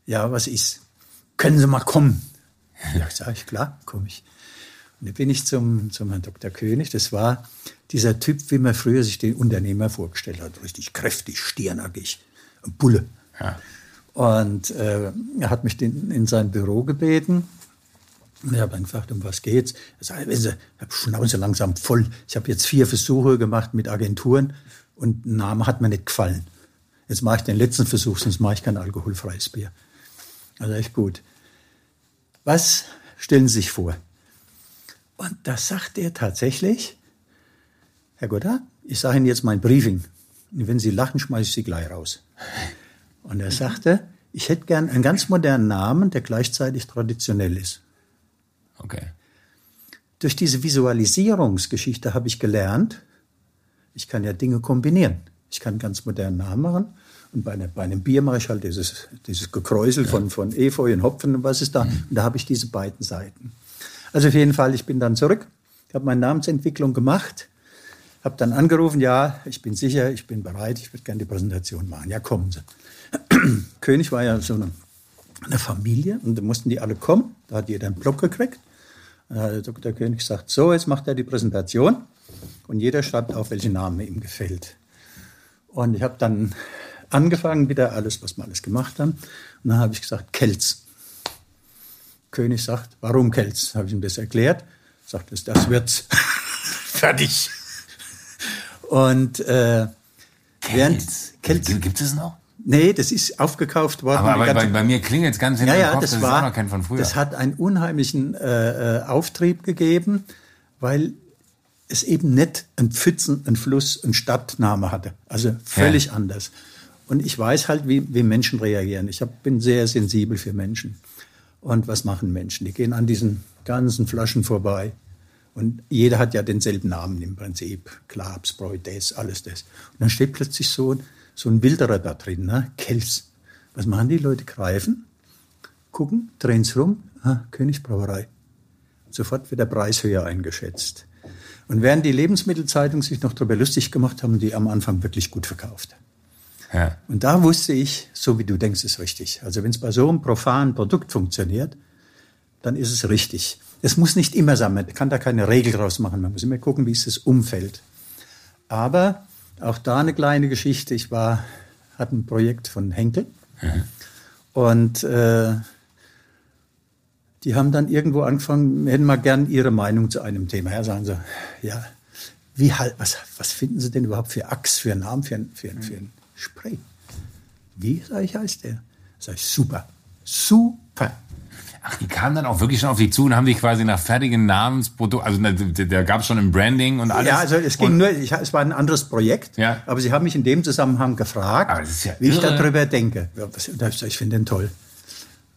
Ja, was ist? Können Sie mal kommen? Ja, sag ich, klar, komme ich. Da bin ich zum, zum Herrn Dr. König. Das war dieser Typ, wie man früher sich den Unternehmer vorgestellt hat. Richtig kräftig, stirnackig, ein Bulle. Ja. Und äh, er hat mich den, in sein Büro gebeten. Und ich habe gefragt, um was geht's? Er wissen Sie, ich habe Schnauze langsam voll. Ich habe jetzt vier Versuche gemacht mit Agenturen und ein Name hat mir nicht gefallen. Jetzt mache ich den letzten Versuch, sonst mache ich kein alkoholfreies Bier. Also echt gut. Was stellen Sie sich vor? Und da sagt er tatsächlich, Herr Godard, ich sage Ihnen jetzt mein Briefing. Und wenn Sie lachen, schmeiße ich Sie gleich raus. Und er sagte, ich hätte gern einen ganz modernen Namen, der gleichzeitig traditionell ist. Okay. Durch diese Visualisierungsgeschichte habe ich gelernt, ich kann ja Dinge kombinieren. Ich kann einen ganz modernen Namen machen. Und bei, einer, bei einem Bier mache ich halt dieses, dieses Gekräusel ja. von, von Efeu und Hopfen und was ist da. Mhm. Und da habe ich diese beiden Seiten. Also auf jeden Fall, ich bin dann zurück, habe meine Namensentwicklung gemacht, habe dann angerufen, ja, ich bin sicher, ich bin bereit, ich würde gerne die Präsentation machen. Ja, kommen Sie. König war ja so eine, eine, Familie und da mussten die alle kommen. Da hat jeder einen Block gekriegt. Und da hat der Dr. König gesagt, so, jetzt macht er die Präsentation und jeder schreibt auf, welchen Namen ihm gefällt. Und ich habe dann angefangen, wieder alles, was wir alles gemacht haben. Und dann habe ich gesagt, Kelz. König sagt, warum Kelz? Habe ich ihm das erklärt. Sagt es, das wird's. Fertig. Und äh, während Kelz. Gibt es noch? Nee, das ist aufgekauft worden. Aber, aber bei, bei, mir klingelt es ganz hinter ja, ja, das, das war, ist auch noch kein von früher. Das hat einen unheimlichen äh, äh, Auftrieb gegeben, weil es eben nicht ein Pfützen, ein Fluss, ein Stadtname hatte. Also völlig ja. anders. Und ich weiß halt, wie, wie Menschen reagieren. Ich hab, bin sehr sensibel für Menschen. Und was machen Menschen? Die gehen an diesen ganzen Flaschen vorbei. Und jeder hat ja denselben Namen im Prinzip. Klabs, Bräu, alles das. Und dann steht plötzlich so, so ein Wilderer da drin, ne? Kels. Was machen die Leute? Greifen, gucken, drehen's rum, ah, Königsbrauerei. Sofort wird der Preis höher eingeschätzt. Und während die Lebensmittelzeitung sich noch darüber lustig gemacht haben, die am Anfang wirklich gut verkauft. Ja. Und da wusste ich, so wie du denkst, ist richtig. Also wenn es bei so einem profanen Produkt funktioniert, dann ist es richtig. Es muss nicht immer sein, man kann da keine Regel draus machen. Man muss immer gucken, wie ist das Umfeld. Aber auch da eine kleine Geschichte. Ich war, hatte ein Projekt von Henkel mhm. und äh, die haben dann irgendwo angefangen, hätten mal gern ihre Meinung zu einem Thema. Ja, sagen sie, ja, wie halt, was, was finden Sie denn überhaupt für Axt, für einen Namen, für, für, für einen Spray? Wie, sag ich, heißt der? Sag ich, super, super. Ach, die kamen dann auch wirklich schon auf dich zu und haben dich quasi nach fertigen Namensprodukten, also da, da gab es schon ein Branding und alles. Ja, also es ging und, nur, ich, es war ein anderes Projekt, ja. aber sie haben mich in dem Zusammenhang gefragt, ja wie irre. ich darüber denke. Ich finde den toll.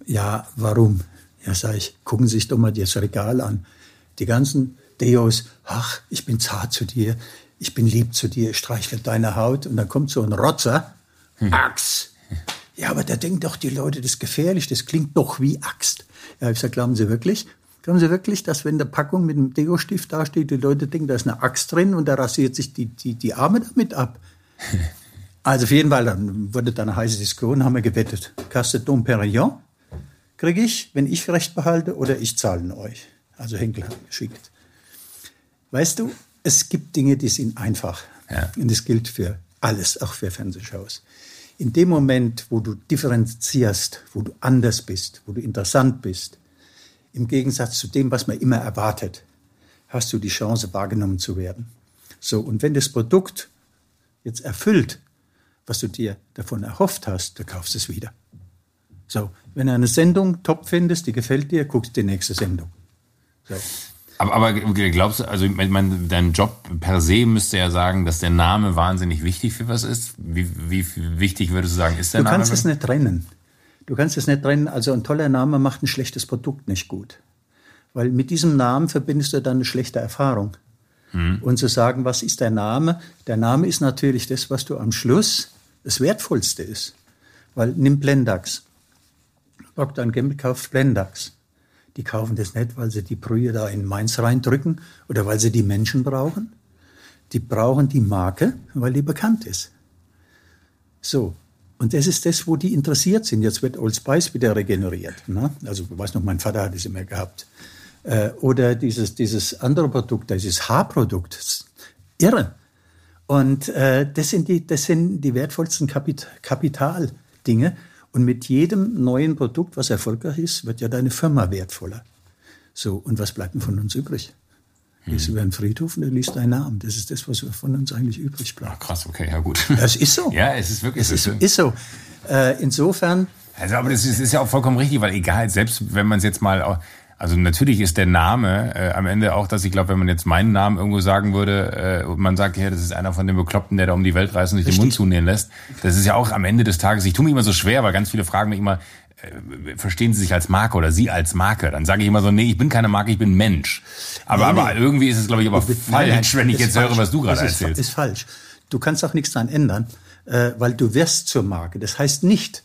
Ja, warum? Ja, sag ich, gucken Sie sich doch mal das Regal an. Die ganzen Deos, ach, ich bin zart zu dir, ich bin lieb zu dir, ich streichle deine Haut und dann kommt so ein Rotzer, hm. Axt. Ja, aber da denken doch die Leute, das ist gefährlich, das klingt doch wie Axt. Ja, ich sage, glauben Sie wirklich? Glauben Sie wirklich, dass wenn der Packung mit einem Deo-Stift dasteht, die Leute denken, da ist eine Axt drin und da rasiert sich die, die, die Arme damit ab? also auf jeden Fall, dann wurde da eine heiße Diskussion, haben wir gewettet. Casse Dom Perignon kriege ich, wenn ich Recht behalte, oder ich zahle euch. Also Henkel hat geschickt. Weißt du, es gibt Dinge, die sind einfach. Ja. Und das gilt für alles, auch für Fernsehshows. In dem Moment, wo du differenzierst, wo du anders bist, wo du interessant bist, im Gegensatz zu dem, was man immer erwartet, hast du die Chance, wahrgenommen zu werden. So, und wenn das Produkt jetzt erfüllt, was du dir davon erhofft hast, dann kaufst du es wieder. So, wenn du eine Sendung top findest, die gefällt dir, guckst die nächste Sendung. So. Aber, aber glaubst du, also ich meine, dein Job per se müsste ja sagen, dass der Name wahnsinnig wichtig für was ist. Wie, wie wichtig würdest du sagen, ist der du Name? Du kannst es nicht trennen. Du kannst es nicht trennen. Also ein toller Name macht ein schlechtes Produkt nicht gut. Weil mit diesem Namen verbindest du dann eine schlechte Erfahrung. Hm. Und zu sagen, was ist der Name? Der Name ist natürlich das, was du am Schluss das Wertvollste ist. Weil nimm Blendax. Procter Gamble kauft Blendax. Die kaufen das nicht, weil sie die Brühe da in Mainz reindrücken oder weil sie die Menschen brauchen. Die brauchen die Marke, weil die bekannt ist. So. Und das ist das, wo die interessiert sind. Jetzt wird Old Spice wieder regeneriert. Ne? Also, ich weiß noch, mein Vater hat es immer gehabt. Äh, oder dieses, dieses andere Produkt, dieses Haarprodukt. Irre. Und äh, das, sind die, das sind die wertvollsten Kapit Kapitaldinge. Und mit jedem neuen Produkt, was erfolgreich ist, wird ja deine Firma wertvoller. So, und was bleibt denn von uns übrig? Gehst hm. über einen Friedhof und du liest deinen Namen. Das ist das, was von uns eigentlich übrig bleibt. Ach, krass, okay, ja gut. Das ist so. ja, es ist wirklich es so. Ist, ist so. Äh, insofern. Also, aber das ist, ist, ja auch vollkommen richtig, weil egal, selbst wenn man es jetzt mal Also natürlich ist der Name äh, am Ende auch, dass ich glaube, wenn man jetzt meinen Namen irgendwo sagen würde, äh, und man sagt, ja, das ist einer von den Bekloppten, der da um die Welt reist und sich Richtig. den Mund zunähen lässt. Das ist ja auch am Ende des Tages, ich tue mich immer so schwer, weil ganz viele fragen mich immer, äh, verstehen Sie sich als Marke oder Sie als Marke? Dann sage ich immer so, nee, ich bin keine Marke, ich bin Mensch. Aber, nee, aber nee. irgendwie ist es, glaube ich, aber falsch, nein, wenn ich jetzt falsch. höre, was du gerade erzählst. Das ist falsch. Du kannst auch nichts daran ändern, äh, weil du wirst zur Marke. Das heißt nicht,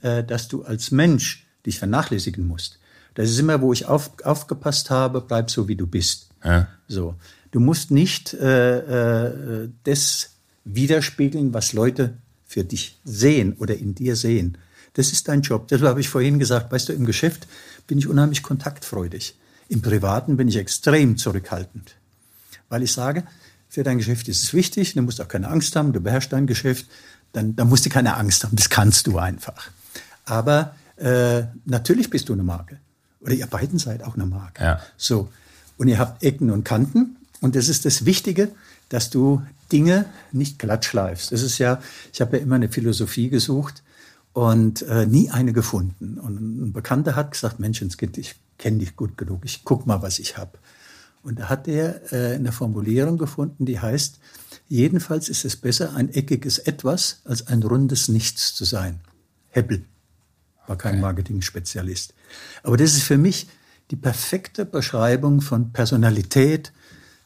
äh, dass du als Mensch dich vernachlässigen musst. Das ist immer, wo ich auf, aufgepasst habe, bleib so, wie du bist. Ja. So. Du musst nicht äh, äh, das widerspiegeln, was Leute für dich sehen oder in dir sehen. Das ist dein Job. Das habe ich vorhin gesagt. Weißt du, im Geschäft bin ich unheimlich kontaktfreudig. Im Privaten bin ich extrem zurückhaltend. Weil ich sage, für dein Geschäft ist es wichtig, du musst auch keine Angst haben, du beherrschst dein Geschäft, dann, dann musst du keine Angst haben, das kannst du einfach. Aber äh, natürlich bist du eine Marke. Oder ihr beiden seid auch eine Marke. Ja. So. Und ihr habt Ecken und Kanten. Und das ist das Wichtige, dass du Dinge nicht glatt schleifst. Das ist ja, ich habe ja immer eine Philosophie gesucht und äh, nie eine gefunden. Und ein Bekannter hat gesagt, Menschenskind, ich kenne dich gut genug, ich guck mal, was ich habe. Und da hat er äh, eine Formulierung gefunden, die heißt, jedenfalls ist es besser, ein eckiges Etwas als ein rundes Nichts zu sein. Heppel war kein Marketing-Spezialist. Aber das ist für mich die perfekte Beschreibung von Personalität,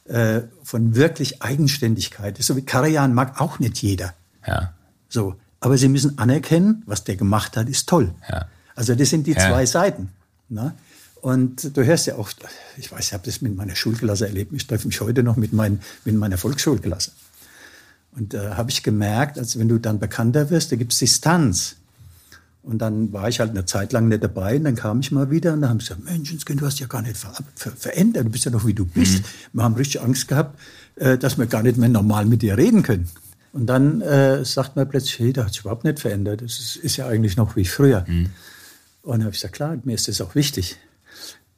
äh, von wirklich Eigenständigkeit. So wie Karajan mag auch nicht jeder. Ja. So. Aber sie müssen anerkennen, was der gemacht hat, ist toll. Ja. Also das sind die ja. zwei Seiten. Ne? Und du hörst ja auch, ich weiß, ich habe das mit meiner Schulklasse erlebt. Ich treffe mich heute noch mit, mein, mit meiner Volksschulklasse. Und da äh, habe ich gemerkt, als wenn du dann bekannter wirst, da gibt es Distanz. Und dann war ich halt eine Zeit lang nicht dabei und dann kam ich mal wieder und dann haben sie gesagt, Menschenskind, du hast ja gar nicht ver ver verändert, du bist ja noch wie du bist. Mhm. Wir haben richtig Angst gehabt, äh, dass wir gar nicht mehr normal mit dir reden können. Und dann äh, sagt man plötzlich, hey, da hat sich überhaupt nicht verändert. Das ist, ist ja eigentlich noch wie früher. Mhm. Und dann habe ich gesagt, klar, mir ist das auch wichtig.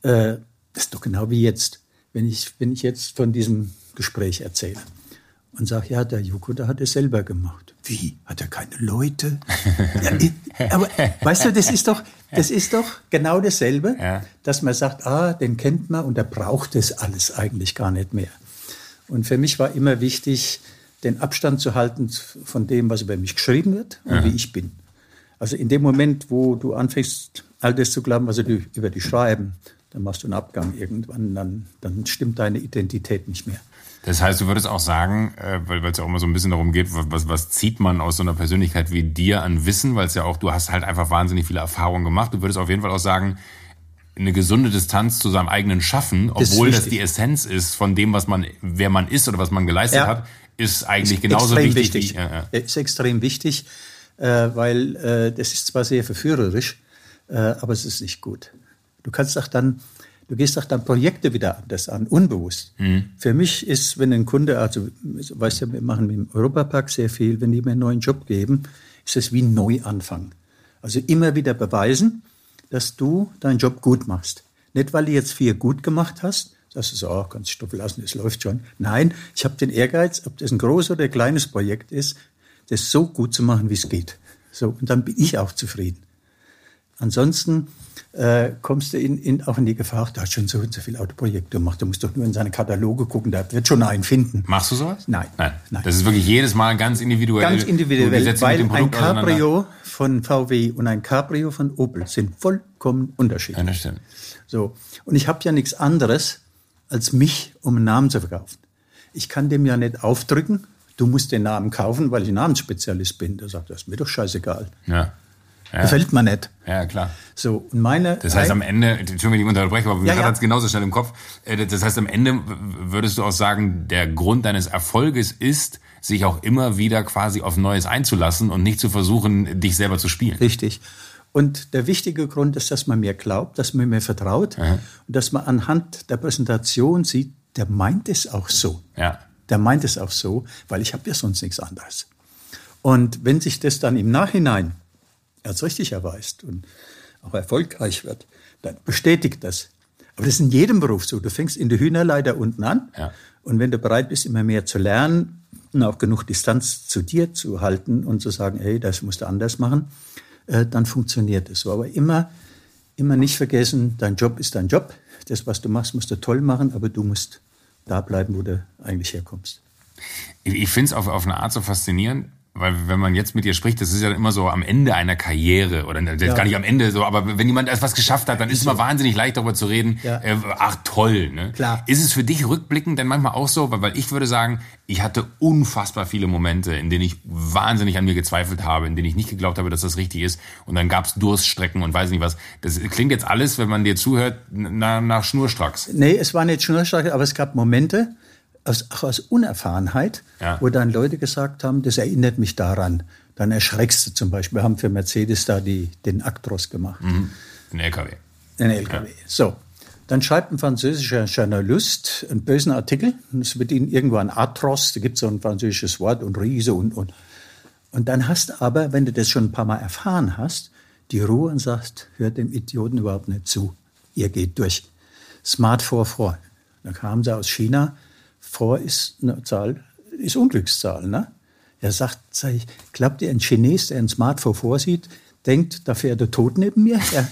Äh, das ist doch genau wie jetzt, wenn ich, wenn ich jetzt von diesem Gespräch erzähle und sage, ja, der Joko, der hat es selber gemacht. Wie? Hat er keine Leute? ja, aber weißt du, das ist doch, das ist doch genau dasselbe, ja. dass man sagt, ah, den kennt man und er braucht das alles eigentlich gar nicht mehr. Und für mich war immer wichtig, den Abstand zu halten von dem, was über mich geschrieben wird und ja. wie ich bin. Also in dem Moment, wo du anfängst, all das zu glauben, was sie über dich schreiben, dann machst du einen Abgang irgendwann, dann, dann stimmt deine Identität nicht mehr. Das heißt, du würdest auch sagen, äh, weil es ja auch immer so ein bisschen darum geht, was, was zieht man aus so einer Persönlichkeit wie dir an Wissen, weil es ja auch, du hast halt einfach wahnsinnig viele Erfahrungen gemacht. Du würdest auf jeden Fall auch sagen, eine gesunde Distanz zu seinem eigenen Schaffen, obwohl das, das die Essenz ist von dem, was man, wer man ist oder was man geleistet ja. hat, ist eigentlich ist genauso wichtig. wichtig. Wie, ja, ja. Ist extrem wichtig, äh, weil äh, das ist zwar sehr verführerisch, aber es ist nicht gut. Du kannst auch dann Du gehst auch dann Projekte wieder anders an, unbewusst. Mhm. Für mich ist, wenn ein Kunde, also weißt du, wir machen im Europapark sehr viel, wenn die mir einen neuen Job geben, ist es wie ein Neuanfang. Also immer wieder beweisen, dass du deinen Job gut machst. Nicht, weil du jetzt vier gut gemacht hast, dass du so, oh, kannst Stoff lassen, es läuft schon. Nein, ich habe den Ehrgeiz, ob das ein großes oder ein kleines Projekt ist, das so gut zu machen, wie es geht. So, und dann bin ich auch zufrieden. Ansonsten äh, kommst du in, in, auch in die Gefahr, da hat schon so und so viele Autoprojekte gemacht. Du musst doch nur in seine Kataloge gucken, da wird schon einen finden. Machst du sowas? Nein. Nein. Nein. Das ist wirklich jedes Mal ganz individuell. Ganz individuell, weil ein Cabrio von VW und ein Cabrio von Opel sind vollkommen unterschiedlich. Ja, das stimmt. So. Und ich habe ja nichts anderes, als mich, um einen Namen zu verkaufen. Ich kann dem ja nicht aufdrücken, du musst den Namen kaufen, weil ich Namensspezialist bin. Der sagt, das ist mir doch scheißegal. Ja. Ja. Gefällt mir nicht. Ja, klar. So, und meine. Das heißt, am Ende, Entschuldigung, wenn ich unterbreche, aber mir ja, hat es genauso schnell im Kopf. Äh, das heißt, am Ende würdest du auch sagen, der Grund deines Erfolges ist, sich auch immer wieder quasi auf Neues einzulassen und nicht zu versuchen, dich selber zu spielen. Richtig. Und der wichtige Grund ist, dass man mir glaubt, dass man mir vertraut Aha. und dass man anhand der Präsentation sieht, der meint es auch so. Ja. Der meint es auch so, weil ich habe ja sonst nichts anderes. Und wenn sich das dann im Nachhinein als richtig erweist und auch erfolgreich wird, dann bestätigt das. Aber das ist in jedem Beruf so. Du fängst in der Hühnerleiter unten an ja. und wenn du bereit bist, immer mehr zu lernen und auch genug Distanz zu dir zu halten und zu sagen, hey, das musst du anders machen, äh, dann funktioniert es so. Aber immer immer nicht vergessen, dein Job ist dein Job. Das, was du machst, musst du toll machen, aber du musst da bleiben, wo du eigentlich herkommst. Ich, ich finde es auf, auf eine Art so faszinierend, weil wenn man jetzt mit dir spricht, das ist ja immer so am Ende einer Karriere oder ja. gar nicht am Ende so, aber wenn jemand etwas geschafft hat, dann ist es immer wahnsinnig leicht darüber zu reden. Ja. Äh, ach toll, ne? Klar. Ist es für dich rückblickend denn manchmal auch so, weil, weil ich würde sagen, ich hatte unfassbar viele Momente, in denen ich wahnsinnig an mir gezweifelt habe, in denen ich nicht geglaubt habe, dass das richtig ist. Und dann gab es Durststrecken und weiß nicht was. Das klingt jetzt alles, wenn man dir zuhört, nach, nach Schnurstracks. Nee, es war nicht Schnurstracks, aber es gab Momente, aus, auch aus Unerfahrenheit, ja. wo dann Leute gesagt haben, das erinnert mich daran. Dann erschreckst du zum Beispiel. Wir haben für Mercedes da die, den Actros gemacht. Mhm. Den LKW. Den LKW. Ja. So. Dann schreibt ein französischer Journalist einen bösen Artikel. Es wird ihnen irgendwo ein Atros, da gibt es so ein französisches Wort und Riese und, und. Und dann hast aber, wenn du das schon ein paar Mal erfahren hast, die Ruhe und sagst, hört dem Idioten überhaupt nicht zu. Ihr geht durch. Smart 4 vor. Da kamen sie aus China vor ist eine Zahl, ist Unglückszahl. Ne? Er sagt, sag ich, glaubt ihr, ein Chines, der ein Smartphone vorsieht, denkt, da fährt der Tod neben mir? Ja.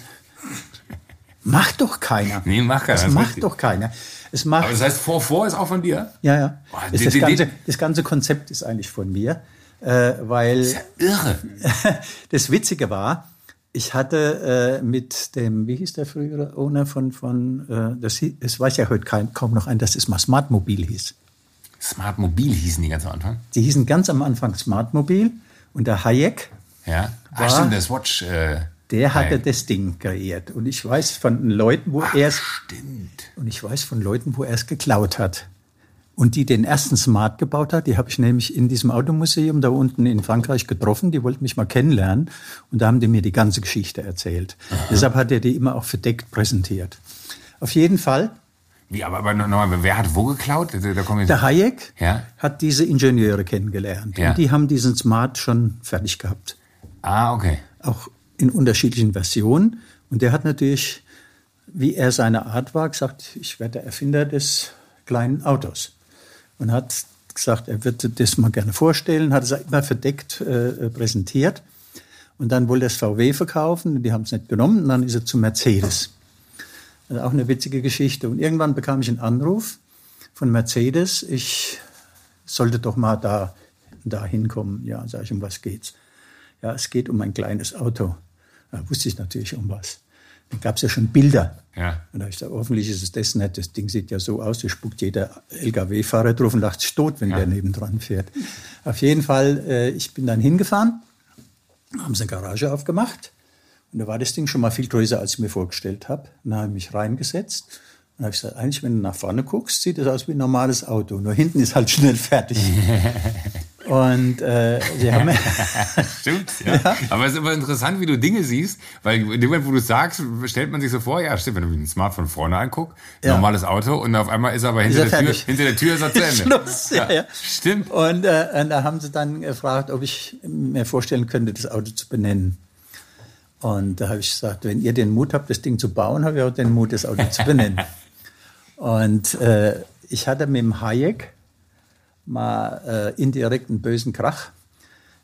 macht doch keiner. Nee, macht keiner. Das, das macht richtig. doch keiner. Es macht, Aber das heißt, vor, vor ist auch von dir? Ja, ja. Boah, das, die, das, ganze, das, ganze, Konzept ist eigentlich von mir. Äh, weil das ist ja irre. das Witzige war, ich hatte äh, mit dem, wie hieß der frühere Owner von, von äh, das, das weiß ja heute kein, kaum noch ein, dass es mal Smartmobil hieß. Smartmobil hießen die ganz am Anfang? Die hießen ganz am Anfang Smartmobil und der Hayek. Ja, Ach, stimmt, das Watch. Äh, der hatte Hayek. das Ding kreiert. Und ich weiß von Leuten, wo er es. Stimmt. Und ich weiß von Leuten, wo er es geklaut hat. Und die den ersten Smart gebaut hat, die habe ich nämlich in diesem Automuseum da unten in Frankreich getroffen. Die wollten mich mal kennenlernen. Und da haben die mir die ganze Geschichte erzählt. Aha. Deshalb hat er die immer auch verdeckt präsentiert. Auf jeden Fall. Wie, aber, aber nochmal, wer hat wo geklaut? Da, da der Hayek ja? hat diese Ingenieure kennengelernt. Ja. Und die haben diesen Smart schon fertig gehabt. Ah, okay. Auch in unterschiedlichen Versionen. Und der hat natürlich, wie er seine Art war, gesagt, ich werde der Erfinder des kleinen Autos und hat gesagt, er würde das mal gerne vorstellen, hat es immer verdeckt äh, präsentiert. Und dann wollte er es VW verkaufen, die haben es nicht genommen, und dann ist er zu Mercedes. Also auch eine witzige Geschichte. Und irgendwann bekam ich einen Anruf von Mercedes, ich sollte doch mal da, da hinkommen. Ja, sage ich, um was geht's? Ja, es geht um ein kleines Auto. Da wusste ich natürlich um was. Dann gab es ja schon Bilder. Ja. Und da habe ich gesagt, hoffentlich ist es das nicht. Das Ding sieht ja so aus, da spuckt jeder Lkw-Fahrer drauf und lacht sich tot, wenn ja. der nebendran fährt. Auf jeden Fall, äh, ich bin dann hingefahren, haben sie eine Garage aufgemacht und da war das Ding schon mal viel größer, als ich mir vorgestellt habe. Dann habe ich mich reingesetzt und habe ich gesagt, eigentlich, wenn du nach vorne guckst, sieht das aus wie ein normales Auto. Nur hinten ist halt schnell fertig. Und äh, sie haben stimmt, ja. ja. Aber es ist immer interessant, wie du Dinge siehst, weil in dem Moment, wo du sagst, stellt man sich so vor, ja, stimmt, wenn du ein Smartphone vorne anguckst, ja. normales Auto und auf einmal ist er aber hinter, ist er der, Tür, hinter der Tür ist er zu Ende. Schluss, ja, ja. Stimmt. Und, äh, und da haben sie dann gefragt, ob ich mir vorstellen könnte, das Auto zu benennen. Und da habe ich gesagt, wenn ihr den Mut habt, das Ding zu bauen, habe ich auch den Mut, das Auto zu benennen. und äh, ich hatte mit dem Hayek mal äh, indirekt einen bösen Krach.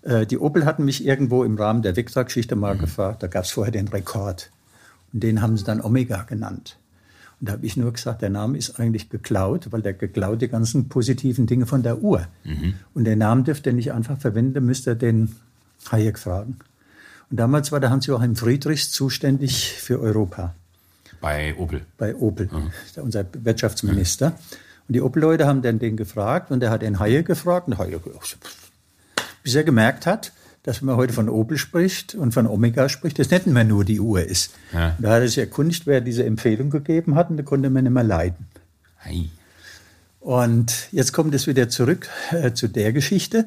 Äh, die Opel hatten mich irgendwo im Rahmen der Vectra-Geschichte mal mhm. gefragt. Da gab es vorher den Rekord. Und den haben sie dann Omega genannt. Und da habe ich nur gesagt, der Name ist eigentlich geklaut, weil der geklaut die ganzen positiven Dinge von der Uhr. Mhm. Und den Namen dürfte er nicht einfach verwenden, müsste er den Hayek fragen. Und damals war der Hans-Joachim Friedrichs zuständig für Europa. Bei Opel? Bei Opel, mhm. unser Wirtschaftsminister. Mhm. Und die Opel-Leute haben dann den gefragt und er hat den Haie gefragt und Haie, bis er gemerkt hat, dass man heute von Opel spricht und von Omega spricht, das nicht mehr nur die Uhr ist. Ja. Da hat er sich erkundigt, wer diese Empfehlung gegeben hat und da konnte man nicht mehr leiden. Hey. Und jetzt kommt es wieder zurück äh, zu der Geschichte.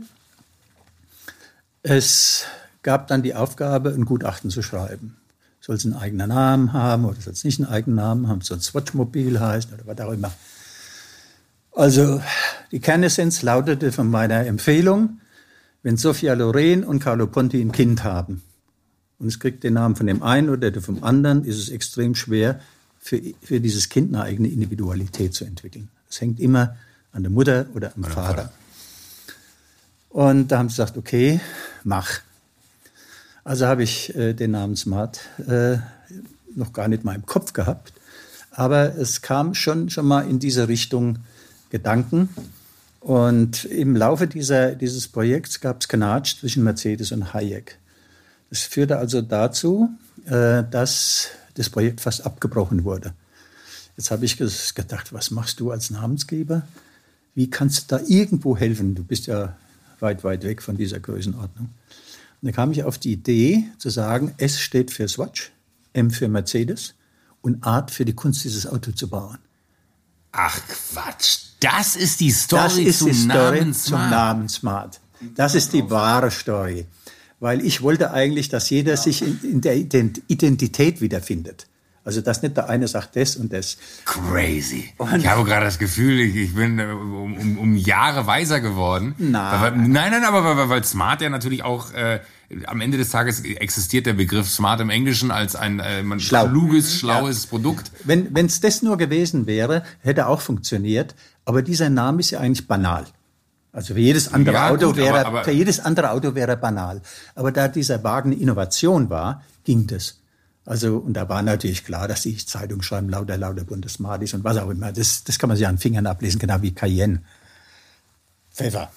Es gab dann die Aufgabe, ein Gutachten zu schreiben. Soll es einen eigenen Namen haben oder soll es nicht einen eigenen Namen haben? Soll es Swatchmobil heißen oder was auch immer? Also die Kernessenz lautete von meiner Empfehlung, wenn Sophia Loren und Carlo Ponti ein Kind haben und es kriegt den Namen von dem einen oder vom anderen, ist es extrem schwer, für, für dieses Kind eine eigene Individualität zu entwickeln. Es hängt immer an der Mutter oder am Vater. Vater. Und da haben sie gesagt, okay, mach. Also habe ich äh, den Namen Smart äh, noch gar nicht mal im Kopf gehabt. Aber es kam schon, schon mal in diese Richtung Gedanken. Und im Laufe dieser, dieses Projekts gab es Knatsch zwischen Mercedes und Hayek. Das führte also dazu, äh, dass das Projekt fast abgebrochen wurde. Jetzt habe ich gedacht, was machst du als Namensgeber? Wie kannst du da irgendwo helfen? Du bist ja weit, weit weg von dieser Größenordnung. Und da kam ich auf die Idee zu sagen, S steht für Swatch, M für Mercedes und Art für die Kunst, dieses Auto zu bauen. Ach Quatsch, das ist die Story, das ist zum, die Story Namen zum Smart. Namen Smart. Das ist die wahre Story. Weil ich wollte eigentlich, dass jeder sich in, in der Ident- Identität wiederfindet. Also, dass nicht der eine sagt das und das. Crazy. ich habe gerade das Gefühl, ich, bin äh, um, um, um Jahre weiser geworden. Nein. Weil, nein, nein, aber weil, weil Smart ja natürlich auch äh, am Ende des Tages existiert der Begriff Smart im Englischen als ein äh, Schlau. kluges, schlaues Produkt. Wenn es das nur gewesen wäre, hätte auch funktioniert. Aber dieser Name ist ja eigentlich banal. Also für jedes andere Ja, Auto gut, wäre, aber- aber- für jedes andere Auto wäre banal. Aber da dieser Wagen eine Innovation war, ging das. Also, und da war natürlich klar, dass die Zeitung schreiben, lauter, lauter buntes Smarties und was auch immer. Das, das kann man sich an den Fingern ablesen, genau wie Cayenne. Pfeffer.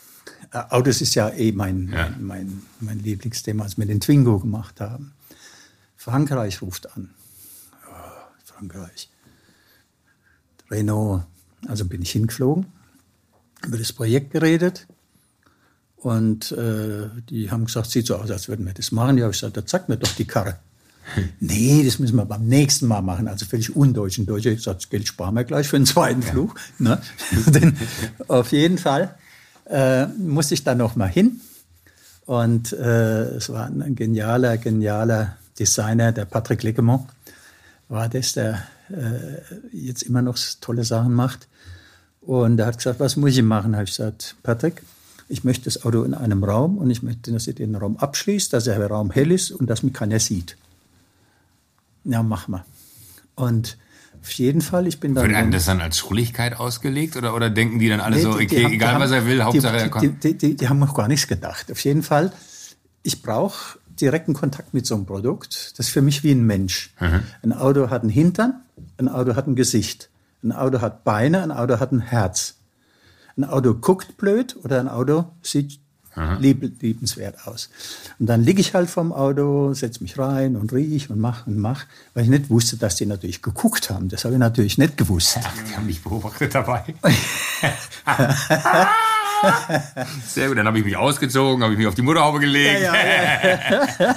Äh, Autos ist ja eh mein, Ja. mein, mein, mein Lieblingsthema, als wir den Twingo gemacht haben. Frankreich ruft an. Oh, Frankreich. Renault. Also bin ich hingeflogen, über das Projekt geredet und äh, die haben gesagt, sieht so aus, als würden wir das machen. Ja, hab ich gesagt, dann zeig mir doch die Karre. nee, das müssen wir beim nächsten Mal machen. Also völlig undeutsch. Ein Deutscher hat gesagt, das Geld sparen wir gleich für den zweiten Flug. Ne? Denn auf jeden Fall äh, musste ich dann noch mal hin. Und äh, es war ein genialer, genialer Designer, der Patrick Leckemont, war das, der äh, jetzt immer noch tolle Sachen macht. Und er hat gesagt, was muss ich machen? Habe ich gesagt, Patrick, ich möchte das Auto in einem Raum und ich möchte, dass ihr den Raum abschließt, dass der Raum hell ist und dass mich keiner sieht. Ja, mach mal. Und auf jeden Fall, ich bin dann... Wird einem das dann als Schuldigkeit ausgelegt oder, oder denken die dann alle Nee, so, die- die okay, haben- egal haben- was er will, Hauptsache die, er die, kommt? die, die, die haben noch gar nichts gedacht. Auf jeden Fall, ich brauche direkten Kontakt mit so einem Produkt. Das ist für mich wie ein Mensch. Mhm. Ein Auto hat einen Hintern, ein Auto hat ein Gesicht. Ein Auto hat Beine, ein Auto hat ein Herz. Ein Auto guckt blöd oder ein Auto sieht lieb, liebenswert aus. Und dann liege ich halt vorm Auto, setze mich rein und riech und mach und mach, weil ich nicht wusste, dass die natürlich geguckt haben. Das habe ich natürlich nicht gewusst. Ach, die haben mich beobachtet dabei. Sehr gut, dann habe ich mich ausgezogen, habe ich mich auf die Mutterhaube gelegt. Ja, ja,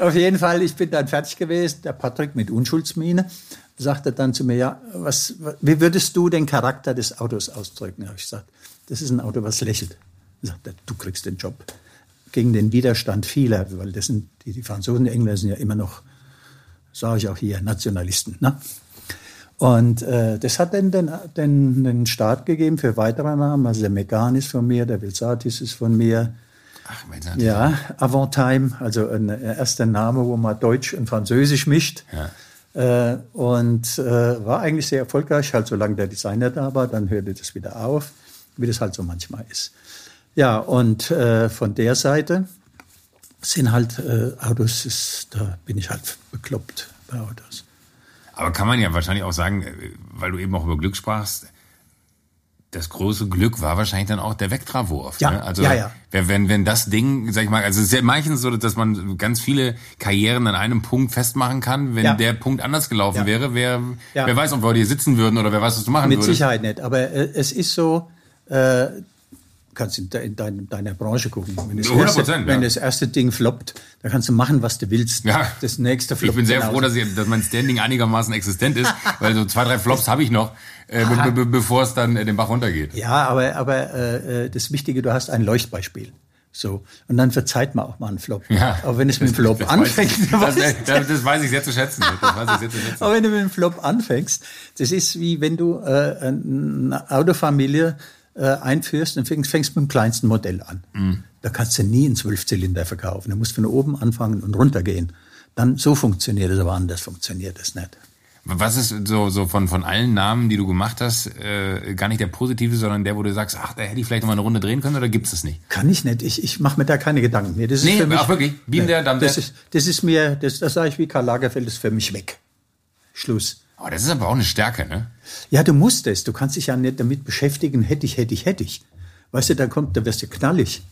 Auf jeden Fall, ich bin dann fertig gewesen. Der Patrick mit Unschuldsmiene sagte dann zu mir, ja, was, wie würdest du den Charakter des Autos ausdrücken? Da habe ich gesagt, das ist ein Auto, was lächelt. Er sagte, du kriegst den Job. Gegen den Widerstand vieler, weil das sind, die, die Franzosen, die Engländer sind ja immer noch, sage ich auch hier, Nationalisten. Ne? Und äh, das hat dann den, den, den Start gegeben für weitere Namen. Also der Megan ist von mir, der Vilsatis ist von mir. Ach, Mensch, Ja, Avantime, also ein erster Name, wo man Deutsch und Französisch mischt. Äh, und äh, war eigentlich sehr erfolgreich, halt solange der Designer da war, dann hörte das wieder auf, wie das halt so manchmal ist. Ja, und äh, von der Seite sind halt äh, Autos, ist, da bin ich halt bekloppt bei Autos. Aber kann man ja wahrscheinlich auch sagen, äh, weil du eben auch über Glück sprachst, das große Glück war wahrscheinlich dann auch der Vectra-Wurf. Ja, ne? Also ja, ja. Wenn, wenn, das Ding, sag ich mal, also es ist ja meistens so, dass man ganz viele Karrieren an einem Punkt festmachen kann. Wenn Ja. der Punkt anders gelaufen Ja. wäre, wer, wer weiß, ob wir hier sitzen würden oder wer weiß, was du machen Mit würdest. Sicherheit nicht, aber äh, es ist so, äh, kannst in, de, in dein, deiner Branche gucken. Wenn das, 100%, erste, ja. wenn das erste Ding floppt, dann kannst du machen, was du willst. Ja. Das nächste floppt Ich bin sehr genauso. froh, dass, ich, dass mein Standing einigermaßen existent ist, weil so zwei, drei Flops habe ich noch, äh, be be bevor es dann äh, den Bach runtergeht. Ja, aber, aber äh, das Wichtige, du hast ein Leuchtbeispiel. So. Und dann verzeiht man auch mal einen Flop. Ja. Aber wenn es mit dem Flop Das anfängt, Weiß, weißt das, das, das weiß ich sehr zu schätzen. Das weiß ich sehr zu schätzen. Aber wenn du mit dem Flop anfängst, das ist wie wenn du äh, eine Autofamilie äh, einführst und fängst, fängst mit dem kleinsten Modell an. Mhm. Da kannst du nie einen Zwölfzylinder verkaufen. Du musst von oben anfangen und runtergehen. Dann so funktioniert es, aber anders funktioniert es nicht. Was ist so, so von, von allen Namen, die du gemacht hast, äh, gar nicht der positive, sondern der, wo du sagst, ach, da hätte ich vielleicht noch mal eine Runde drehen können oder gibt es das nicht? Kann ich nicht. Ich, ich mache mir da keine Gedanken mehr. Das ist Nee, für mich, auch wirklich. Beam der, dann das der. ist, das ist mir, das, das sage ich wie Karl Lagerfeld, das ist für mich weg. Schluss. Oh, das ist aber auch eine Stärke, ne? Ja, du musst es. Du kannst dich ja nicht damit beschäftigen, hätte ich, hätte ich, hätte ich. Weißt du, da kommt, da wirst du knallig.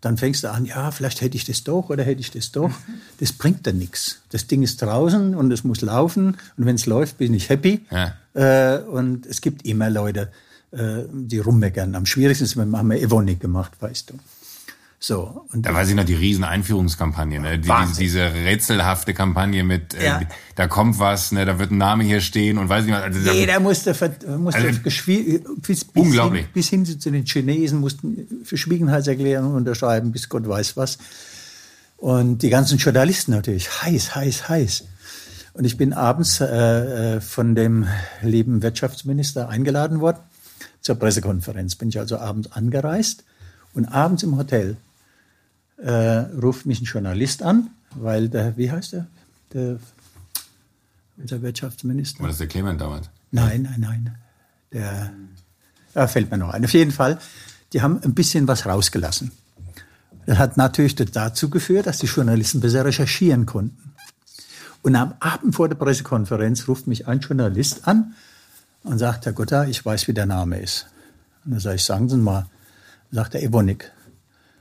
Dann fängst du an, ja, vielleicht hätte ich das doch oder hätte ich das doch. Das bringt dann nichts. Das Ding ist draußen und es muss laufen. Und wenn es läuft, bin ich happy. Ja. Äh, und es gibt immer Leute, äh, die rummeckern. Am schwierigsten ist, wenn wir Evonik gemacht, weißt du. So. Und Da weiß ich noch die riesen Einführungskampagne, ne? Die, diese rätselhafte Kampagne mit, äh, Ja. da kommt was, ne? Da wird ein Name hier stehen und weiß nicht was. Also, da- Jeder musste, ver- musste Also, bis, bis, unglaublich. Hin, bis hin zu den Chinesen mussten Verschwiegenheitserklärungen unterschreiben, bis Gott weiß was. Und die ganzen Journalisten natürlich, heiß, heiß, heiß. Und ich bin abends äh, äh, von dem lieben Wirtschaftsminister eingeladen worden zur Pressekonferenz. Bin ich also abends angereist und abends im Hotel äh, ruft mich ein Journalist an, weil der, wie heißt der, der unser Wirtschaftsminister? War das der Clement damals? Nein, nein, nein. Der, da fällt mir noch ein. Auf jeden Fall, die haben ein bisschen was rausgelassen. Das hat natürlich dazu geführt, dass die Journalisten besser recherchieren konnten. Und am Abend vor der Pressekonferenz ruft mich ein Journalist an und sagt, Herr Gutta, ich weiß, wie der Name ist. Und dann sage ich, sagen Sie mal, sagt er Evonik.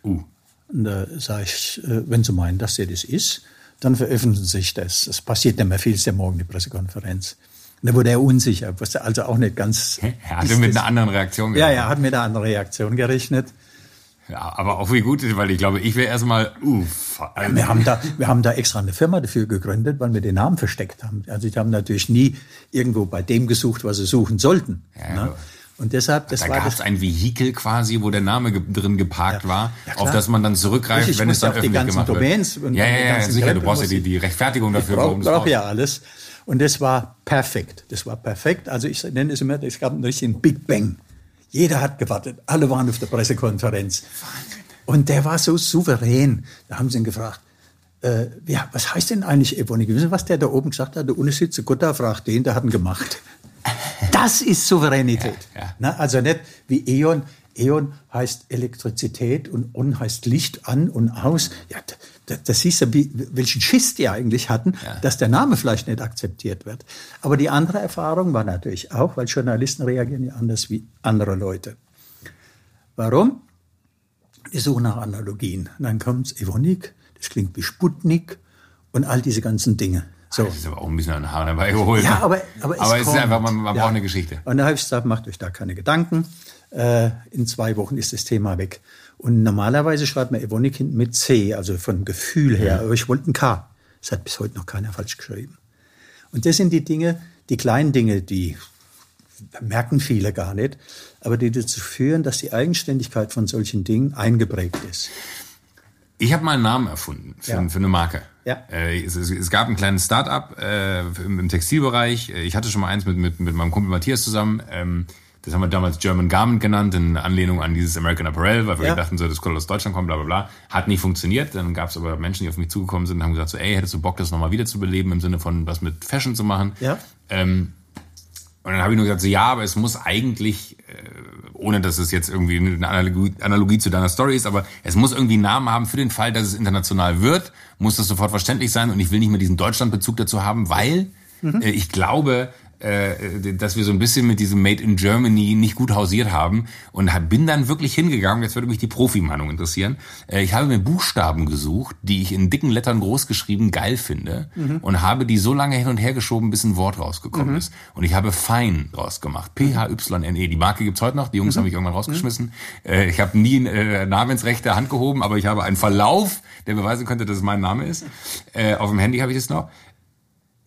Uh. Und da sage ich, äh, wenn Sie meinen, dass der das ist, dann veröffentlichen Sie sich das. Es passiert nicht mehr viel, ist ja morgen die Pressekonferenz. Und da wurde er unsicher, wusste also auch nicht ganz. Er hatte mit das- einer anderen Reaktion gerechnet. ja, hat mit einer anderen Reaktion gerechnet. Ja, aber auch wie gut ist, weil ich glaube, ich wäre erstmal, uh, Ja, wir, haben da, wir haben da extra eine Firma dafür gegründet, weil wir den Namen versteckt haben. Also die haben natürlich nie irgendwo bei dem gesucht, was sie suchen sollten. Ja, ne? Und deshalb, das da war gab es ein Vehikel quasi, wo der Name ge drin geparkt Ja. war, Ja, auf das man dann zurückgreift, Richtig, wenn ich es dann auch die öffentlich ganzen gemacht Domains wird. und Ja, ja, ja, sicher, du brauchst ja die, ich- die Rechtfertigung dafür, brauche warum es brauch ja alles. Und das war perfekt. Das war perfekt. Also ich nenne es immer, es gab einen richtigen Big Bang. Jeder hat gewartet. Alle waren auf der Pressekonferenz. Und der war so souverän. Da haben sie ihn gefragt, äh, ja, was heißt denn eigentlich Evonik? Wissen Sie, was der da oben gesagt hat? Der Unisitze Gutta fragt den, der hat ihn gemacht. Das ist Souveränität. Ja, ja. Na, also nicht wie E.ON. E.ON heißt Elektrizität und On heißt Licht an und aus. Ja, da, da, da siehst du, wie, welchen Schiss die eigentlich hatten, Ja. dass der Name vielleicht nicht akzeptiert wird. Aber die andere Erfahrung war natürlich auch, weil Journalisten reagieren ja anders wie andere Leute. Warum? Die suchen nach Analogien. Und dann kommt's Evonik, das klingt wie Sputnik und all diese ganzen Dinge. So. Das ist aber auch ein bisschen an Haaren herbeigeholt. Ja, aber, aber, es, aber es ist einfach, man, man Ja. braucht eine Geschichte. Und da habe ich gesagt, macht euch da keine Gedanken. Äh, in zwei Wochen ist das Thema weg. Und normalerweise schreibt man Evonik hinten mit C, also vom Gefühl her. Aber ich wollte ein K. Das hat bis heute noch keiner falsch geschrieben. Und das sind die Dinge, die kleinen Dinge, die merken viele gar nicht, aber die dazu führen, dass die Eigenständigkeit von solchen Dingen eingeprägt ist. Ich habe mal einen Namen erfunden für, Ja. für eine Marke. Ja. Äh, es, es, es gab ein kleines Start-up äh, im, im Textilbereich. Äh, Ich hatte schon mal eins mit, mit, mit meinem Kumpel Matthias zusammen. Ähm, das haben wir damals German Garment genannt, in Anlehnung an dieses American Apparel, weil wir Ja. dachten, so, das könnte aus Deutschland kommen, bla bla bla. Hat nicht funktioniert. Dann gab es aber Menschen, die auf mich zugekommen sind und haben gesagt, so, ey, hättest du Bock, das nochmal wiederzubeleben, im Sinne von was mit Fashion zu machen? Ja. Ähm, und dann habe ich nur gesagt, so, ja, aber es muss eigentlich, ohne dass es jetzt irgendwie eine Analogie, Analogie zu deiner Story ist, aber es muss irgendwie einen Namen haben für den Fall, dass es international wird, muss das sofort verständlich sein und ich will nicht mehr diesen Deutschlandbezug dazu haben, weil äh, ich glaube, äh, dass wir so ein bisschen mit diesem Made in Germany nicht gut hausiert haben und bin dann wirklich hingegangen, jetzt würde mich die Profi-Meinung interessieren, äh, ich habe mir Buchstaben gesucht, die ich in dicken Lettern groß geschrieben geil finde und habe die so lange hin und her geschoben, bis ein Wort rausgekommen ist. Und ich habe Fein draus gemacht. P-H-Y-N-E. Die Marke gibt's heute noch, die Jungs haben mich irgendwann rausgeschmissen. Äh, ich habe nie äh, namensrechte Hand gehoben, aber ich habe einen Verlauf, der beweisen könnte, dass es mein Name ist. Äh, auf dem Handy habe ich es noch.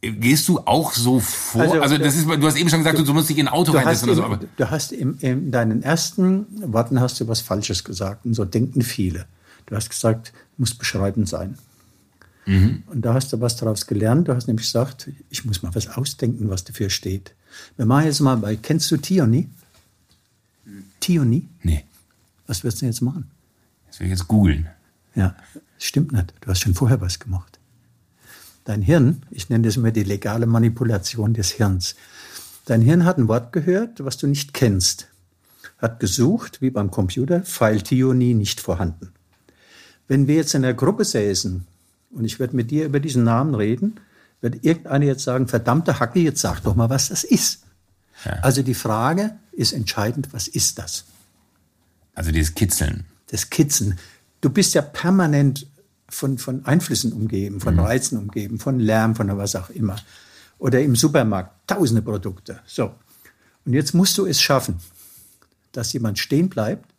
Gehst du auch so vor? Also, Also, das ist, du hast eben schon gesagt, du, du musst dich in ein Auto reinsetzen oder so, aber du hast im, in deinen ersten Worten hast du was Falsches gesagt. Und so denken viele. Du hast gesagt, muss beschreibend sein. Mhm. Und da hast du was daraus gelernt. Du hast nämlich gesagt, ich muss mal was ausdenken, was dafür steht. Wir machen jetzt mal bei, kennst du Tioni? Tioni? nee, Was wirst du jetzt machen? das will ich jetzt googeln. Ja, stimmt nicht. Du hast schon vorher was gemacht. Dein Hirn, ich nenne das immer die legale Manipulation des Hirns. Dein Hirn hat ein Wort gehört, was du nicht kennst. Hat gesucht, wie beim Computer, File Tioni nicht vorhanden. Wenn wir jetzt in der Gruppe säßen und ich werde mit dir über diesen Namen reden, wird irgendeiner jetzt sagen, verdammte Hacke, jetzt sag doch mal, was das ist. Ja. Also die Frage ist entscheidend, was ist das? Also dieses Kitzeln. Das Kitzeln. Du bist ja permanent von, von Einflüssen umgeben, von mhm. Reizen umgeben, von Lärm, von was auch immer. Oder im Supermarkt, tausende Produkte. So. Und jetzt musst du es schaffen, dass jemand stehen bleibt,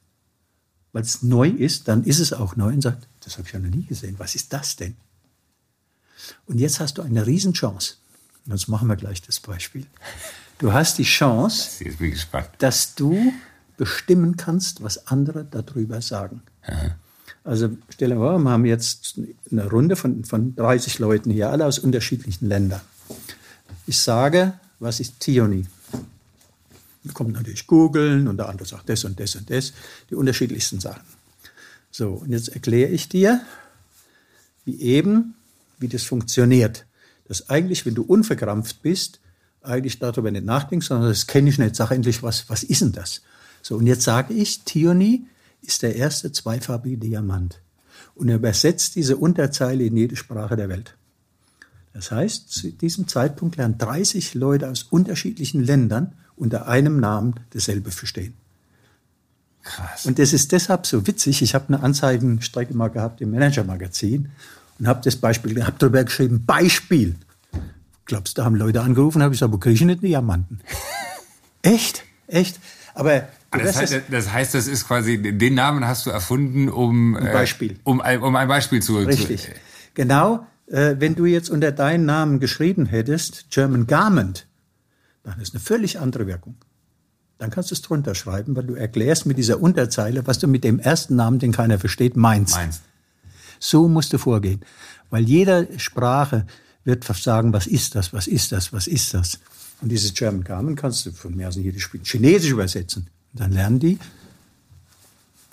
weil es neu ist, dann ist es auch neu und sagt, das habe ich ja noch nie gesehen. Was ist das denn? Und jetzt hast du eine Riesenchance. Und jetzt machen wir gleich das Beispiel. Du hast die Chance, dass du bestimmen kannst, was andere darüber sagen. Aha. Also stell dir vor, wir haben jetzt eine Runde von, von 30 Leuten hier, alle aus unterschiedlichen Ländern. Ich sage, was ist Tioni? Da kommt natürlich googeln und der andere sagt das und das und das, die unterschiedlichsten Sachen. So, und jetzt erkläre ich dir, wie eben, wie das funktioniert. Dass eigentlich, wenn du unverkrampft bist, eigentlich darüber nicht nachdenkst, sondern das kenne ich nicht, sag endlich, was, was ist denn das? So, und jetzt sage ich, Tioni ist der erste zweifarbige Diamant. Und er übersetzt diese Unterzeile in jede Sprache der Welt. Das heißt, zu diesem Zeitpunkt lernen 30 Leute aus unterschiedlichen Ländern unter einem Namen dasselbe verstehen. Krass. Und das ist deshalb so witzig. Ich habe eine Anzeigenstrecke mal gehabt im Manager-Magazin und habe das Beispiel, habe darüber geschrieben, Beispiel. Glaubst du, da haben Leute angerufen, habe ich gesagt, wo kriege ich nicht Diamanten? Echt? Echt? Aber das heißt, das heißt, das ist quasi, den Namen hast du erfunden, um, ein Beispiel. Äh, um, um ein Beispiel zu. Richtig. Zu, genau, äh, wenn du jetzt unter deinen Namen geschrieben hättest, German Garment, dann ist eine völlig andere Wirkung. Dann kannst du es drunter schreiben, weil du erklärst mit dieser Unterzeile, was du mit dem ersten Namen, den keiner versteht, meinst. meinst. So musst du vorgehen. Weil jeder Sprache wird sagen, was ist das, was ist das, was ist das. Und dieses German Garment kannst du von mir aus in jedes Chinesisch übersetzen. Und dann lernen die,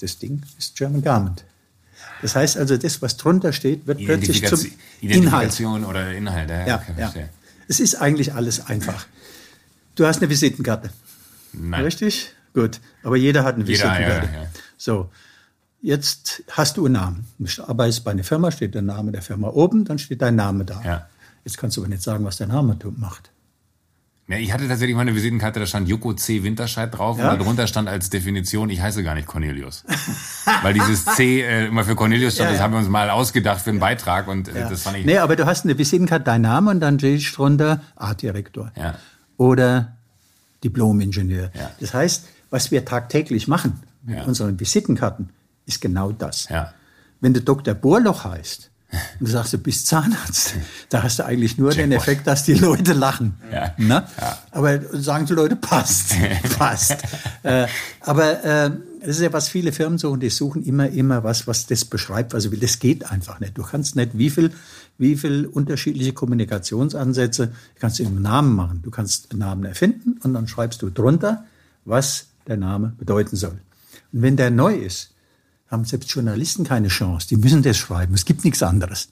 das Ding ist German Garment. Das heißt also, das, was drunter steht, wird plötzlich zum Identifikation Inhalt. oder Inhalt. Ja, ja, ja. Es ist eigentlich alles einfach. Du hast eine Visitenkarte. Nein. Richtig? Gut. Aber jeder hat eine jeder, Visitenkarte. Ja, ja. So. Jetzt hast du einen Namen. Du arbeitest bei einer Firma, steht der Name der Firma oben, dann steht dein Name da. Ja. Jetzt kannst du aber nicht sagen, was dein Name macht. Ja, ich hatte tatsächlich mal eine Visitenkarte, da stand Joko C. Winterscheid drauf ja? und darunter stand als Definition, ich heiße gar nicht Cornelius. Weil dieses C äh, immer für Cornelius stand, ja, das haben wir uns mal ausgedacht für einen Beitrag und äh, das fand ich. Nee, aber du hast eine Visitenkarte, dein Name und dann steht drunter Artdirektor. Ja. Oder Diplom-Ingenieur. Ja. Das heißt, was wir tagtäglich machen mit unseren Visitenkarten, ist genau das. Ja. Wenn du Dr. Bohrloch heißt, und du sagst, du bist Zahnarzt. Da hast du eigentlich nur Checkpoint. den Effekt, dass die Leute lachen. Ja. Ne? Ja. Aber sagen die Leute, passt, passt. äh, aber äh, das ist ja, was viele Firmen suchen. Die suchen immer, immer was, was das beschreibt, was sie will. Das geht einfach nicht. Du kannst nicht, wie viel, wie viel unterschiedliche Kommunikationsansätze kannst du im Namen machen. Du kannst einen Namen erfinden und dann schreibst du drunter, was der Name bedeuten soll. Und wenn der neu ist, haben selbst Journalisten keine Chance. Die müssen das schreiben. Es gibt nichts anderes.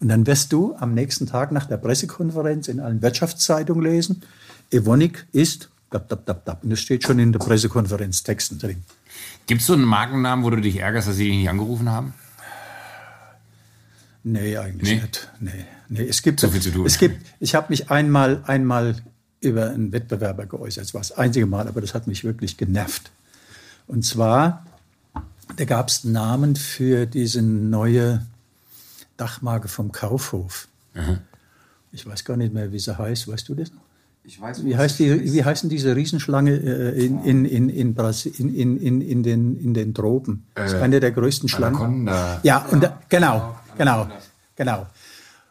Und dann wirst du am nächsten Tag nach der Pressekonferenz in allen Wirtschaftszeitungen lesen, Evonik ist, dab, dab, dab, dab. Und das steht schon in der Pressekonferenz Texten drin. Gibt es so einen Markennamen, wo du dich ärgerst, dass sie dich nicht angerufen haben? Nee, eigentlich nee? nicht. Nee, nee. Es gibt so viel zu tun. Es gibt, ich habe mich einmal, einmal über einen Wettbewerber geäußert. Das war das einzige Mal, aber das hat mich wirklich genervt. Und zwar da gab es einen Namen für diese neue Dachmarke vom Kaufhof. Mhm. Ich weiß gar nicht mehr, wie sie heißt. Weißt du das noch? Ich weiß, wie, heißt die, wie heißen diese Riesenschlange äh, in, in, in, in, in, in, in, den, in den Tropen? Das ist äh, eine der größten Schlangen. Anaconda. Ja, und da, genau, genau, genau.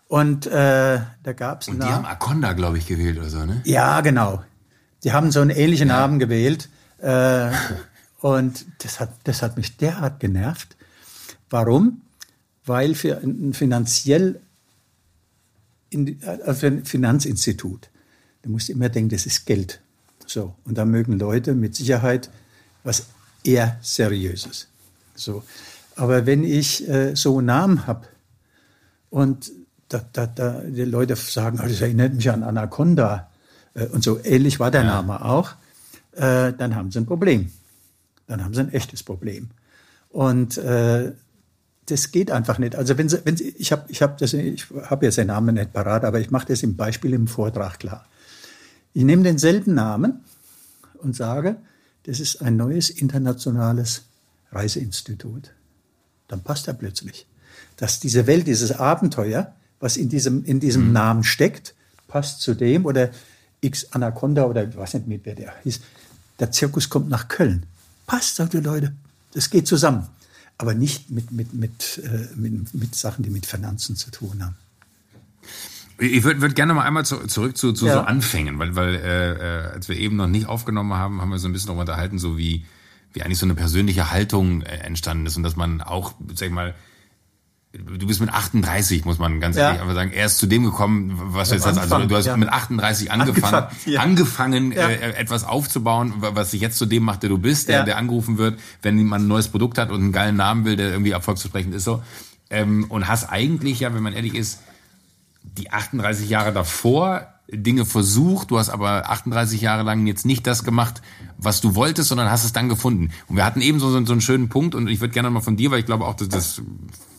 Und äh, da gab es. Und die haben Akonda, glaube ich, gewählt oder so, ne? Ja, genau. Die haben so einen ähnlichen ja. Namen gewählt. Äh, Und das hat, das hat mich derart genervt. Warum? Weil für ein finanziell, also ein Finanzinstitut, da musst du immer denken, das ist Geld. So. Und da mögen Leute mit Sicherheit was eher Seriöses. So. Aber wenn ich äh, so einen Namen habe und da, da, da die Leute sagen, oh, das erinnert mich an Anaconda äh, und so ähnlich war der ja. Name auch, äh, dann haben sie ein Problem dann haben sie ein echtes Problem. Und äh, das geht einfach nicht. Also wenn Sie, wenn Sie, ich habe ich hab das, ich habe jetzt den Namen nicht parat, aber ich mache das im Beispiel im Vortrag klar. Ich nehme denselben Namen und sage, das ist ein neues internationales Reiseinstitut. Dann passt er plötzlich. Dass diese Welt, dieses Abenteuer, was in diesem, in diesem mhm. Namen steckt, passt zu dem oder X Anaconda oder ich weiß nicht, mit wer der hieß. Der Zirkus kommt nach Köln. Passt, sagt die Leute. Das geht zusammen aber nicht mit, mit, mit, äh, mit, mit Sachen, die mit Finanzen zu tun haben. Ich würde würd gerne mal einmal zu, zurück zu, zu ja. so Anfängen, weil, weil äh, äh, als wir eben noch nicht aufgenommen haben, haben wir so ein bisschen darüber unterhalten, so wie, wie eigentlich so eine persönliche Haltung äh, entstanden ist und dass man auch, sag ich mal, du bist mit 38, muss man ganz ehrlich einfach sagen, erst zu dem gekommen, was du jetzt hast. Also du hast ja. mit 38 angefangen, angefangen, ja. ja. Äh, etwas aufzubauen, was sich jetzt zu dem macht, der du bist, der, der angerufen wird, wenn man ein neues Produkt hat und einen geilen Namen will, der irgendwie erfolgsversprechend ist so. Ähm, und hast eigentlich ja, wenn man ehrlich ist, die 38 Jahre davor Dinge versucht, du hast aber 38 Jahre lang jetzt nicht das gemacht, was du wolltest, sondern hast es dann gefunden. Und wir hatten eben so, so, so einen schönen Punkt und ich würde gerne mal von dir, weil ich glaube auch, dass das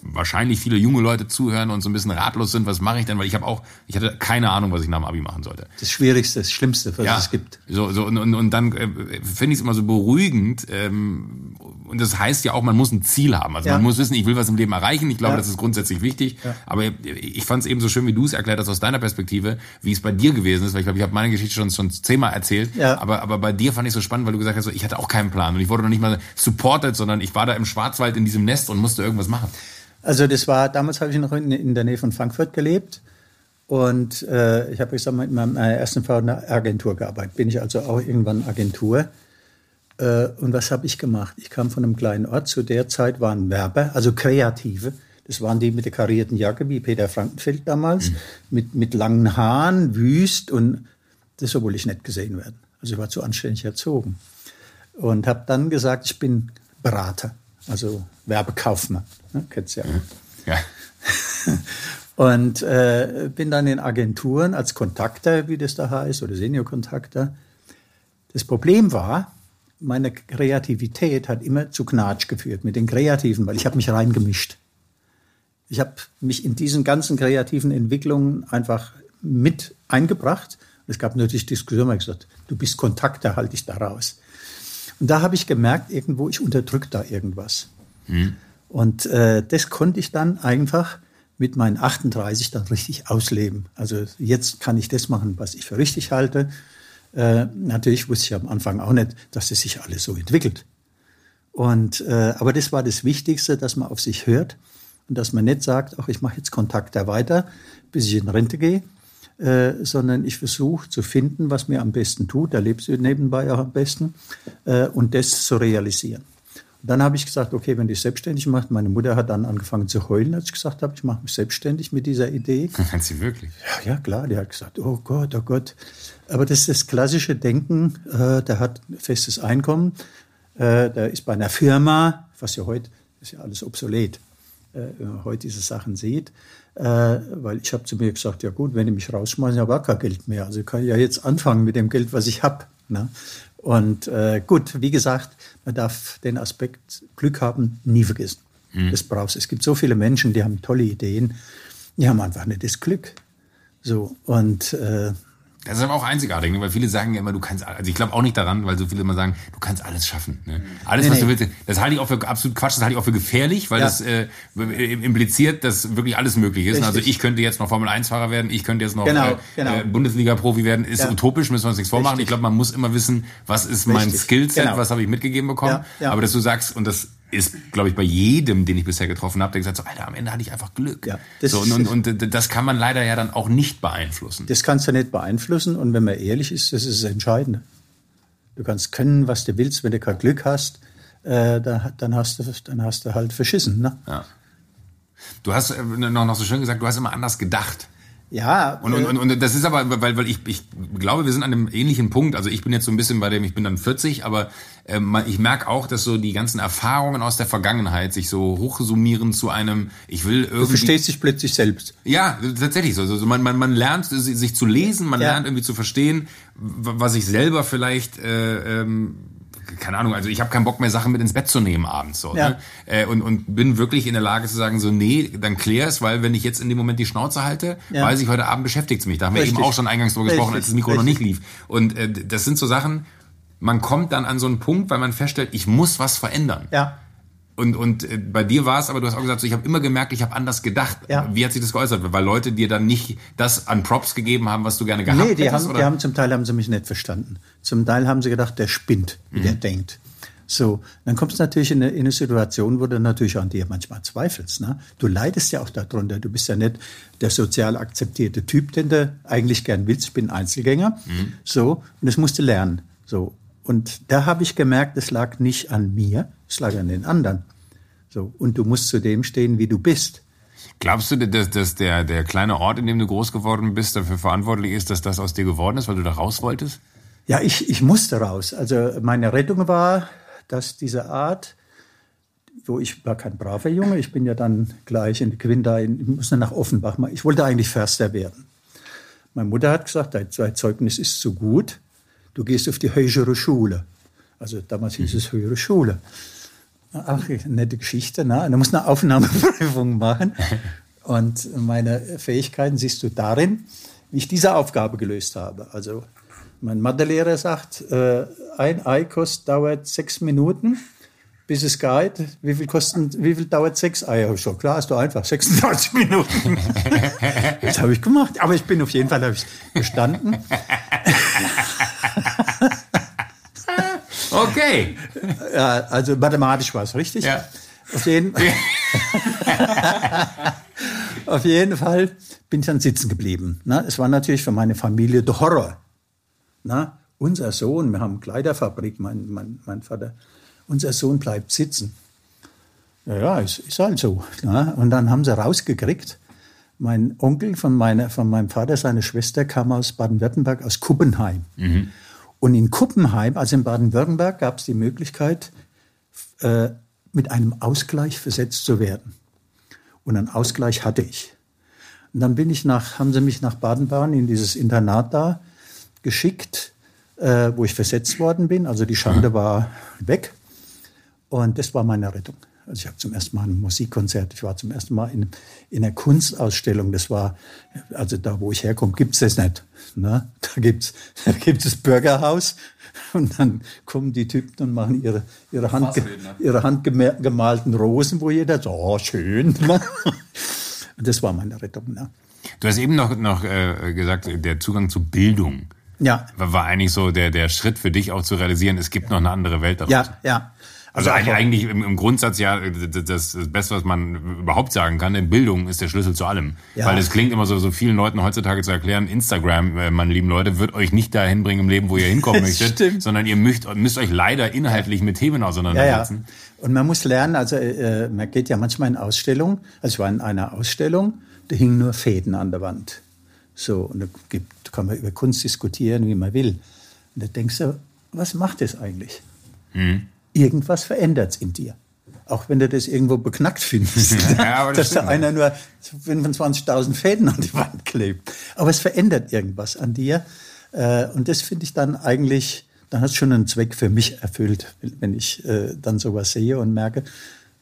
wahrscheinlich viele junge Leute zuhören und so ein bisschen ratlos sind, was mache ich denn? Weil ich habe auch, ich hatte keine Ahnung, was ich nach dem Abi machen sollte. Das Schwierigste, das Schlimmste, was ja, es gibt. So, so und, und, und dann äh, finde ich es immer so beruhigend. Ähm, und das heißt ja auch, man muss ein Ziel haben. Also ja. man muss wissen, ich will was im Leben erreichen. Ich glaube, ja. das ist grundsätzlich wichtig. Ja. Aber ich fand es eben so schön, wie du es erklärt hast aus deiner Perspektive, wie es bei dir gewesen ist. Weil ich glaube, ich habe meine Geschichte schon, schon zehnmal erzählt. Ja. Aber, aber bei dir fand ich so spannend, weil du gesagt hast, so, ich hatte auch keinen Plan. Und ich wurde noch nicht mal supported, sondern ich war da im Schwarzwald in diesem Nest und musste irgendwas machen. Also das war, damals habe ich noch in, in der Nähe von Frankfurt gelebt. Und äh, ich habe gesagt, mit meiner ersten Frau in einer Agentur gearbeitet. Bin ich also auch irgendwann Agentur. Äh, und was habe ich gemacht? Ich kam von einem kleinen Ort. Zu der Zeit waren Werber, also Kreative. Das waren die mit der karierten Jacke, wie Peter Frankenfeld damals, mhm. mit, mit langen Haaren, wüst. Und das obwohl ich nicht gesehen werden. Also ich war zu anständig erzogen. Und habe dann gesagt, ich bin Berater also Werbekaufmann. Ne? Kennst ja. Mhm. Ja. Und äh, bin dann in Agenturen als Kontakter, wie das da heißt, oder Senior-Kontakter. Das Problem war, meine Kreativität hat immer zu Knatsch geführt mit den Kreativen, weil ich habe mich reingemischt. Ich habe mich in diesen ganzen kreativen Entwicklungen einfach mit eingebracht. Es gab natürlich Diskussionen, ich gesagt, du bist Kontakter, halte ich da raus. Und da habe ich gemerkt, irgendwo, ich unterdrücke da irgendwas. Mhm. Und äh, das konnte ich dann einfach mit meinen 38 dann richtig ausleben. Also jetzt kann ich das machen, was ich für richtig halte. Äh, natürlich wusste ich am Anfang auch nicht, dass es sich alles so entwickelt. Und, äh, aber das war das Wichtigste, dass man auf sich hört und dass man nicht sagt, ach, ich mache jetzt Kontakte weiter, bis ich in Rente gehe, äh, sondern ich versuche zu finden, was mir am besten tut, da lebst du nebenbei auch am besten, äh, und das zu realisieren. Dann habe ich gesagt, okay, wenn dich selbstständig machst, meine Mutter hat dann angefangen zu heulen, als ich gesagt habe, ich mache mich selbstständig mit dieser Idee. Kann sie wirklich? Ja, ja, klar, die hat gesagt, oh Gott, oh Gott. Aber das ist das klassische Denken, äh, der hat festes Einkommen, äh, der ist bei einer Firma, was ja heute, ist ja alles obsolet, äh, wenn man heute diese Sachen sieht, äh, weil ich habe zu mir gesagt, ja gut, wenn ich mich rausschmeiße, habe ich kein Geld mehr. Also kann ich ja jetzt anfangen mit dem Geld, was ich habe. Ne? Und äh, gut, wie gesagt, man darf den Aspekt Glück haben nie vergessen. Mhm. Das brauchst Es gibt so viele Menschen, die haben tolle Ideen, die haben einfach nicht das Glück. So und äh, das ist aber auch einzigartig, ne? weil viele sagen ja immer, du kannst, also ich glaube auch nicht daran, weil so viele immer sagen, du kannst alles schaffen. Ne? Alles, nee, was du willst, das halte ich auch für absolut Quatsch, das halte ich auch für gefährlich, weil ja. das äh, impliziert, dass wirklich alles möglich ist. Also ich könnte jetzt noch Formel-1-Fahrer werden, ich könnte jetzt noch genau, äh, genau. äh, Bundesliga-Profi werden, ist ja. utopisch, müssen wir uns nichts vormachen. Richtig. Ich glaube, man muss immer wissen, was ist Richtig. mein Skillset, genau. was habe ich mitgegeben bekommen. Ja, aber dass du sagst, und das ist, glaube ich, bei jedem, den ich bisher getroffen habe, der gesagt hat, so, Alter, am Ende hatte ich einfach Glück. Ja, das so, und, und, und das kann man leider ja dann auch nicht beeinflussen. Das kannst du nicht beeinflussen und wenn man ehrlich ist, das ist das Entscheidende. Du kannst können, was du willst, wenn du kein Glück hast, äh, dann, dann, hast du, dann hast du halt verschissen. Ne? Ja. Du hast äh, noch, noch so schön gesagt, du hast immer anders gedacht. Ja. Und, und, und, und das ist aber, weil, weil ich, ich glaube, wir sind an einem ähnlichen Punkt. Also ich bin jetzt so ein bisschen bei dem, ich bin dann 40, aber äh, ich merke auch, dass so die ganzen Erfahrungen aus der Vergangenheit sich so hochsummieren zu einem, ich will irgendwie. Du verstehst dich plötzlich selbst. Ja, tatsächlich so. Also man, man, man lernt sich zu lesen, man ja. lernt irgendwie zu verstehen, was ich selber vielleicht äh, ähm, keine Ahnung, also ich habe keinen Bock mehr, Sachen mit ins Bett zu nehmen abends. So, Ja. ne? äh, und, und bin wirklich in der Lage zu sagen, so, nee, dann klär es, weil wenn ich jetzt in dem Moment die Schnauze halte, Ja. weiß ich, heute Abend beschäftigt es mich. Da haben wir Richtig. eben auch schon eingangs drüber gesprochen, Richtig. als das Mikro noch nicht Richtig. lief. Und äh, das sind so Sachen, man kommt dann an so einen Punkt, weil man feststellt, ich muss was verändern. Ja. Und, und äh, bei dir war es, aber du hast auch gesagt, so, ich habe immer gemerkt, ich habe anders gedacht. Ja. Wie hat sich das geäußert? Weil Leute dir dann nicht das an Props gegeben haben, was du gerne gehabt Nee, die hättest? haben, oder? die haben zum Teil haben sie mich nicht verstanden. Zum Teil haben sie gedacht, der spinnt, wie Mhm. der denkt. So, dann kommst du natürlich in eine, in eine Situation, wo du natürlich an dir manchmal zweifelst. Ne? Du leidest ja auch darunter. Du bist ja nicht der sozial akzeptierte Typ, den du eigentlich gern willst. Ich bin Einzelgänger. Mhm. So, und das musst du lernen. So. Und da habe ich gemerkt, es lag nicht an mir, es lag an den anderen. So. Und du musst zu dem stehen, wie du bist. Glaubst du, dass, dass der, der kleine Ort, in dem du groß geworden bist, dafür verantwortlich ist, dass das aus dir geworden ist, weil du da raus wolltest? Ja, ich, ich musste raus. Also meine Rettung war, dass diese Art, wo ich war kein braver Junge, ich bin ja dann gleich in Quinta, in, ich musste nach Offenbach. mal- Ich wollte eigentlich Förster werden. Meine Mutter hat gesagt, dein Zeugnis ist zu gut, du gehst auf die höhere Schule. Also damals hieß es höhere Schule. Ach, nette Geschichte. Ne? Und Da muss eine Aufnahmeprüfung machen. Und meine Fähigkeiten siehst du darin, wie ich diese Aufgabe gelöst habe. Also mein Mathelehrer sagt, äh, ein Ei kostet, dauert sechs Minuten, bis es geht. Wie viel, kosten, wie viel dauert sechs Eier? Ich so, klar, ist doch einfach, 36 Minuten. das habe ich gemacht. Aber ich bin auf jeden Fall habe ich bestanden. Okay. Ja, also mathematisch war es richtig. Ja. Auf jeden, auf jeden Fall bin ich dann sitzen geblieben. Ne? Es war natürlich für meine Familie der Horror. Ne? Unser Sohn, wir haben Kleiderfabrik, mein, mein, mein Vater, unser Sohn bleibt sitzen. Ja, ja, ist, ist halt so. Ne? Und dann haben sie rausgekriegt, mein Onkel von, meiner, von meinem Vater, seine Schwester, kam aus Baden-Württemberg, aus Kuppenheim. Und in Kuppenheim, also in Baden-Württemberg, gab es die Möglichkeit, äh, mit einem Ausgleich versetzt zu werden. Und einen Ausgleich hatte ich. Und dann bin ich nach, haben sie mich nach Baden-Baden in dieses Internat da geschickt, äh, wo ich versetzt worden bin. Also die Schande war weg. Und das war meine Rettung. Also ich habe zum ersten Mal ein Musikkonzert, ich war zum ersten Mal in, in einer Kunstausstellung. Das war, also da, wo ich herkomme, gibt's das nicht. Ne? Da gibt's da gibt's das Bürgerhaus und dann kommen die Typen und machen ihre, ihre, Hand, ihre handgemalten Rosen, wo jeder so, oh, schön. Ne? Und das war meine Rettung. Ne? Du hast eben noch, noch äh, gesagt, der Zugang zu Bildung Ja, war, eigentlich so der, der Schritt für dich auch zu realisieren, es gibt noch eine andere Welt da draußen. ja, ja. Also eigentlich, auch- eigentlich im, im Grundsatz ja das, das das Beste, was man überhaupt sagen kann, denn Bildung ist der Schlüssel zu allem. Ja. Weil es klingt immer so, so vielen Leuten heutzutage zu erklären, Instagram, äh, meine lieben Leute, wird euch nicht dahin bringen im Leben, wo ihr hinkommen möchtet, stimmt. sondern ihr müsst, müsst euch leider inhaltlich mit Themen Ja, ja. auseinandersetzen. Und man muss lernen, also äh, man geht ja manchmal in Ausstellungen, also ich war in einer Ausstellung, da hingen nur Fäden an der Wand. So, und da gibt, kann man über Kunst diskutieren, wie man will. Und da denkst du, was macht das eigentlich? Mhm. Irgendwas verändert es in dir. Auch wenn du das irgendwo beknackt findest, Ja, aber das dass da einer nur 25.000 Fäden an die Wand klebt. Aber es verändert irgendwas an dir. Äh, Und das finde ich dann eigentlich, dann hat es schon einen Zweck für mich erfüllt, wenn ich äh, dann sowas sehe und merke,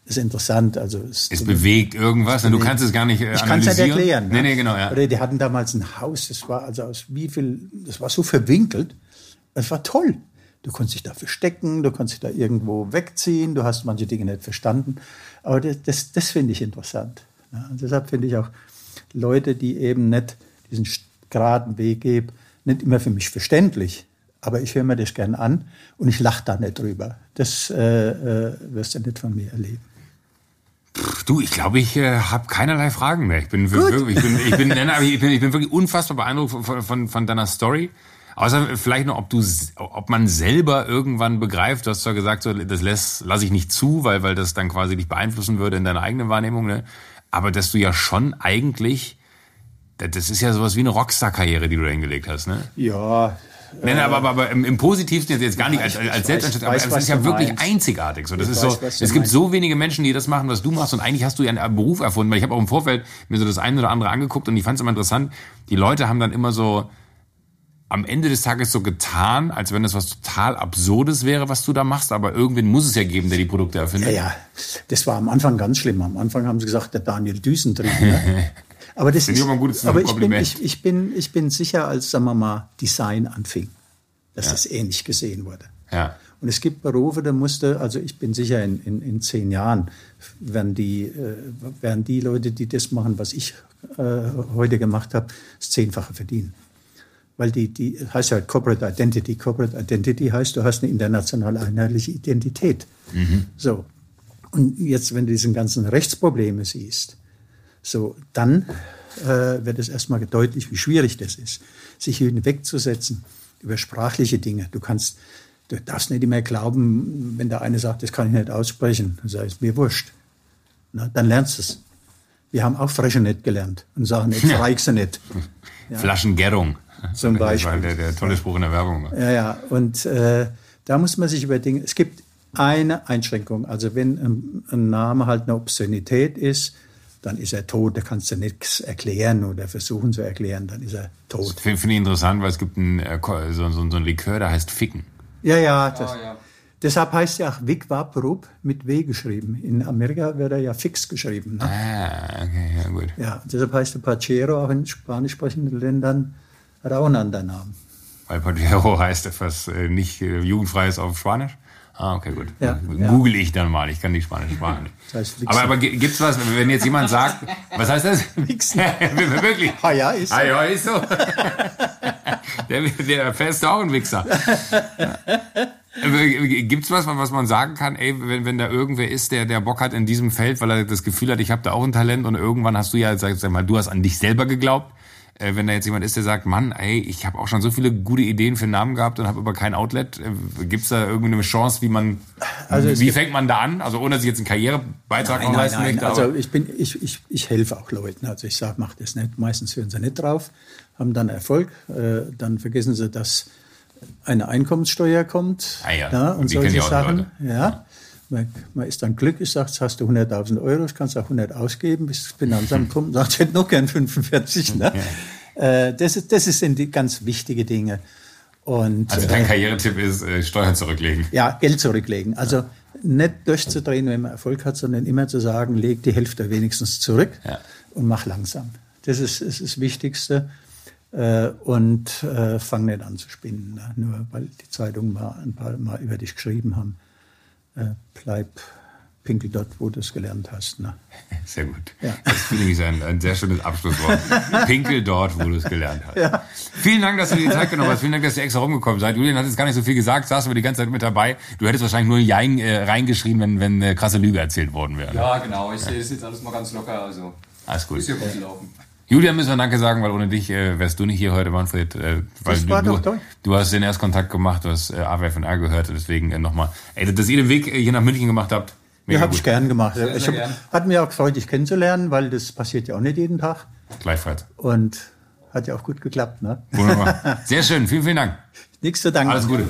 ist interessant. Also es, Es bewegt irgendwas und du kannst es gar nicht äh, ich kann es analysieren. nicht erklären. Nee, ne? nee, genau, ja. Oder die hatten damals ein Haus, das war also aus wie viel, das war so verwinkelt. Es war toll. Du konntest dich da verstecken, du konntest dich da irgendwo wegziehen, du hast manche Dinge nicht verstanden. Aber das, das, das finde ich interessant. Ja, deshalb finde ich auch Leute, die eben nicht diesen geraden Weg geben, nicht immer für mich verständlich. Aber ich höre mir das gern an und ich lache da nicht drüber. Das äh, äh, wirst du nicht von mir erleben. Du, ich glaube, ich äh, habe keinerlei Fragen mehr. Ich bin, wirklich, ich bin, ich bin, nein, aber ich bin, ich bin wirklich unfassbar beeindruckt von- von, von deiner Story. Außer vielleicht noch, ob du, ob man selber irgendwann begreift. Du hast zwar gesagt, so, das lasse lass ich nicht zu, weil, weil das dann quasi dich beeinflussen würde in deiner eigenen Wahrnehmung. Ne? Aber dass du ja schon eigentlich, das ist ja sowas wie eine Rockstar-Karriere, die du da hingelegt hast. Ne? Ja, Nein, aber, aber, aber im, im Positivsten jetzt, jetzt gar nicht als, als Selbsteinstellung, aber es ist ja wirklich meinst. einzigartig. So, das Ich ist weiß, so, es gibt meinst. so wenige Menschen, die das machen, was du machst und eigentlich hast du ja einen Beruf erfunden, weil ich habe auch im Vorfeld mir so das eine oder andere angeguckt und ich fand es immer interessant, die Leute haben dann immer so, am Ende des Tages so getan, als wenn das was total Absurdes wäre, was du da machst, aber irgendwen muss es ja geben, der die Produkte erfindet. Ja, ja, das war am Anfang ganz schlimm. Am Anfang haben sie gesagt, der Daniel Düsentrieb. Ne? Aber das ist, ein gutes aber ich bin, ich, ich, bin, ich bin sicher, als, sagen wir mal, Design anfing, dass ja. das ähnlich gesehen wurde. Ja. Und es gibt Berufe, da musste, also ich bin sicher, in, in, in zehn Jahren werden die, äh, werden die Leute, die das machen, was ich äh, heute gemacht habe, das Zehnfache verdienen. Weil die, die heißt ja Corporate Identity. Corporate Identity heißt, du hast eine international einheitliche Identität. Mhm. So. Und jetzt, wenn du diese ganzen Rechtsprobleme siehst, so, dann äh, wird es erstmal deutlich, wie schwierig das ist, sich hinwegzusetzen über sprachliche Dinge. Du kannst, du darfst nicht immer glauben, wenn der eine sagt, das kann ich nicht aussprechen, dann sag ich, mir wurscht. Na, dann lernst du es. Wir haben auch Fresche nicht gelernt und sagen, jetzt ja. reichst du nicht. Ja. Flaschengärung. Zum Beispiel. Das war der, der tolle Spruch in der Werbung. Ja, ja. Und äh, da muss man sich über Dinge, es gibt eine Einschränkung. Also wenn ein, ein Name halt eine Obszönität ist, dann ist er tot. Da kannst du nichts erklären oder versuchen zu erklären, dann ist er tot. Das finde ich interessant, weil es gibt ein, äh, so, so, so ein Likör, der heißt Ficken. Ja, ja. Das, oh, ja. Deshalb heißt ja auch Vic Vaporub mit W geschrieben. In Amerika wird er ja fix geschrieben. Ne? Ah, okay, ja gut. Ja, deshalb heißt der Pachero auch in spanisch sprechenden Ländern Raunander Namen. Weil Pachero heißt etwas äh, nicht äh, jugendfreies auf Spanisch? Ah, okay, gut. Ja, Google ja. ich dann mal. Ich kann die spanische Sprache nicht. Das heißt aber, aber gibt's was, wenn jetzt jemand sagt, was heißt das? Wichsen. Wirklich? Ah ja, ist so. Ah ja, ist so. der, der fährst auch ein Wichser. Gibt's was, was man sagen kann, ey, wenn, wenn da irgendwer ist, der, der Bock hat in diesem Feld, weil er das Gefühl hat, ich habe da auch ein Talent und irgendwann hast du ja, sag, sag mal, du hast an dich selber geglaubt äh, wenn da jetzt jemand ist, der sagt, Mann, ey, ich habe auch schon so viele gute Ideen für Namen gehabt und habe aber kein Outlet. Äh, Gibt es da irgendeine Chance, wie man, also wie fängt man da an? Also ohne dass ich jetzt einen Karrierebeitrag nein, leisten nein, möchte. Also ich bin, ich, ich, ich helfe auch Leuten. Also ich sage, mach das nicht. Meistens hören sie nicht drauf, haben dann Erfolg. Äh, dann vergessen sie, dass eine Einkommenssteuer kommt. Ah ja, ja und solche Sachen. Ja. Man, man ist dann glücklich, sagt, jetzt hast du 100.000 Euro, das kannst du auch 100 ausgeben, bis das Finanzamt kommt und sagt, ich hätte noch gern 45. Ne? Ja. Äh, das, ist, das sind die ganz wichtige Dinge. Und, also dein äh, Karrieretipp ist, äh, Steuern zurücklegen. Ja, Geld zurücklegen. Also ja. nicht durchzudrehen, wenn man Erfolg hat, sondern immer zu sagen, leg die Hälfte wenigstens zurück ja. und mach langsam. Das ist, das, ist das Wichtigste. Äh, und äh, fang nicht an zu spinnen, ne? nur weil die Zeitungen mal ein paar Mal über dich geschrieben haben äh, bleib pinkel dort, wo du es gelernt hast. Ne? Sehr gut. Ja. Das finde ich ein, ein sehr schönes Abschlusswort. pinkel dort, wo du es gelernt hast. Ja. Vielen Dank, dass du dir die Zeit genommen hast. Vielen Dank, dass ihr extra rumgekommen seid. Julian hat jetzt gar nicht so viel gesagt, saß aber die ganze Zeit mit dabei. Du hättest wahrscheinlich nur Jein äh, reingeschrieben, wenn, wenn eine krasse Lüge erzählt worden wäre. Ja, genau. Ich sehe das jetzt alles mal ganz locker. Also, alles gut. Ist ja gut gelaufen. Julian müssen wir Danke sagen, weil ohne dich äh, wärst du nicht hier heute, Manfred. Äh, weil das war du, doch toll. du hast den Erstkontakt gemacht, du hast äh, AWFNR gehört, deswegen äh, nochmal. Ey, dass ihr den Weg äh, hier nach München gemacht habt. Ja, habe ich gern gemacht. Sehr, ich hab, gern. Hat mir auch gefreut, dich kennenzulernen, weil das passiert ja auch nicht jeden Tag. Gleichfalls. Und hat ja auch gut geklappt, ne? Wunderbar. Sehr schön, vielen, vielen Dank. Nichts zu danken. Alles Gute.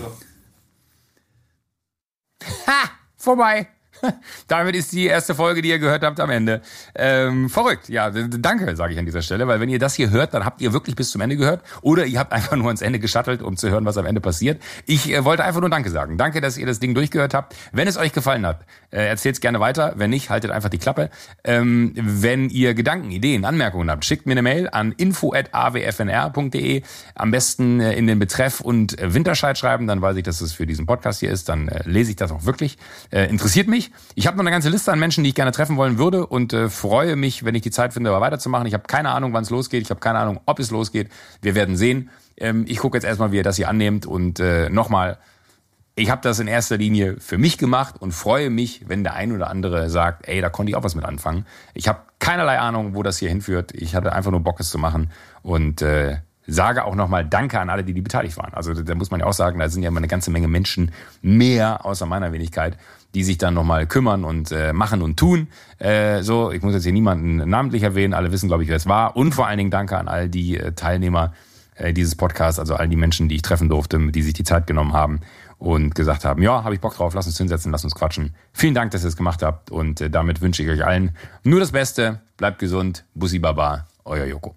Ha! Vorbei. Damit ist die erste Folge, die ihr gehört habt, am Ende. Ähm, verrückt. Ja, danke, sage ich an dieser Stelle, weil wenn ihr das hier hört, dann habt ihr wirklich bis zum Ende gehört oder ihr habt einfach nur ans Ende geschattelt, um zu hören, was am Ende passiert. Ich äh, wollte einfach nur Danke sagen. Danke, dass ihr das Ding durchgehört habt. Wenn es euch gefallen hat, äh, erzählt es gerne weiter. Wenn nicht, haltet einfach die Klappe. Ähm, wenn ihr Gedanken, Ideen, Anmerkungen habt, schickt mir eine Mail an info.awfnr.de. Am besten äh, in den Betreff und äh, Winterscheid schreiben, dann weiß ich, dass es für diesen Podcast hier ist. Dann äh, lese ich das auch wirklich. Äh, interessiert mich. Ich habe noch eine ganze Liste an Menschen, die ich gerne treffen wollen würde und äh, freue mich, wenn ich die Zeit finde, weiterzumachen. Ich habe keine Ahnung, wann es losgeht. Ich habe keine Ahnung, ob es losgeht. Wir werden sehen. Ähm, ich gucke jetzt erstmal, wie ihr das hier annehmt und äh, nochmal, ich habe das in erster Linie für mich gemacht und freue mich, wenn der ein oder andere sagt, ey, da konnte ich auch was mit anfangen. Ich habe keinerlei Ahnung, wo das hier hinführt. Ich hatte einfach nur Bock, es zu machen und äh, sage auch nochmal Danke an alle, die, die beteiligt waren. Also da muss man ja auch sagen, da sind ja immer eine ganze Menge Menschen mehr außer meiner Wenigkeit, die sich dann nochmal kümmern und äh, machen und tun. Äh, so, ich muss jetzt hier niemanden namentlich erwähnen, alle wissen, glaube ich, wer es war. Und vor allen Dingen Danke an all die äh, Teilnehmer äh, dieses Podcasts, also all die Menschen, die ich treffen durfte, die sich die Zeit genommen haben und gesagt haben, ja, habe ich Bock drauf, lass uns hinsetzen, lass uns quatschen. Vielen Dank, dass ihr es gemacht habt und äh, damit wünsche ich euch allen nur das Beste, bleibt gesund, Bussi Baba, euer Joko.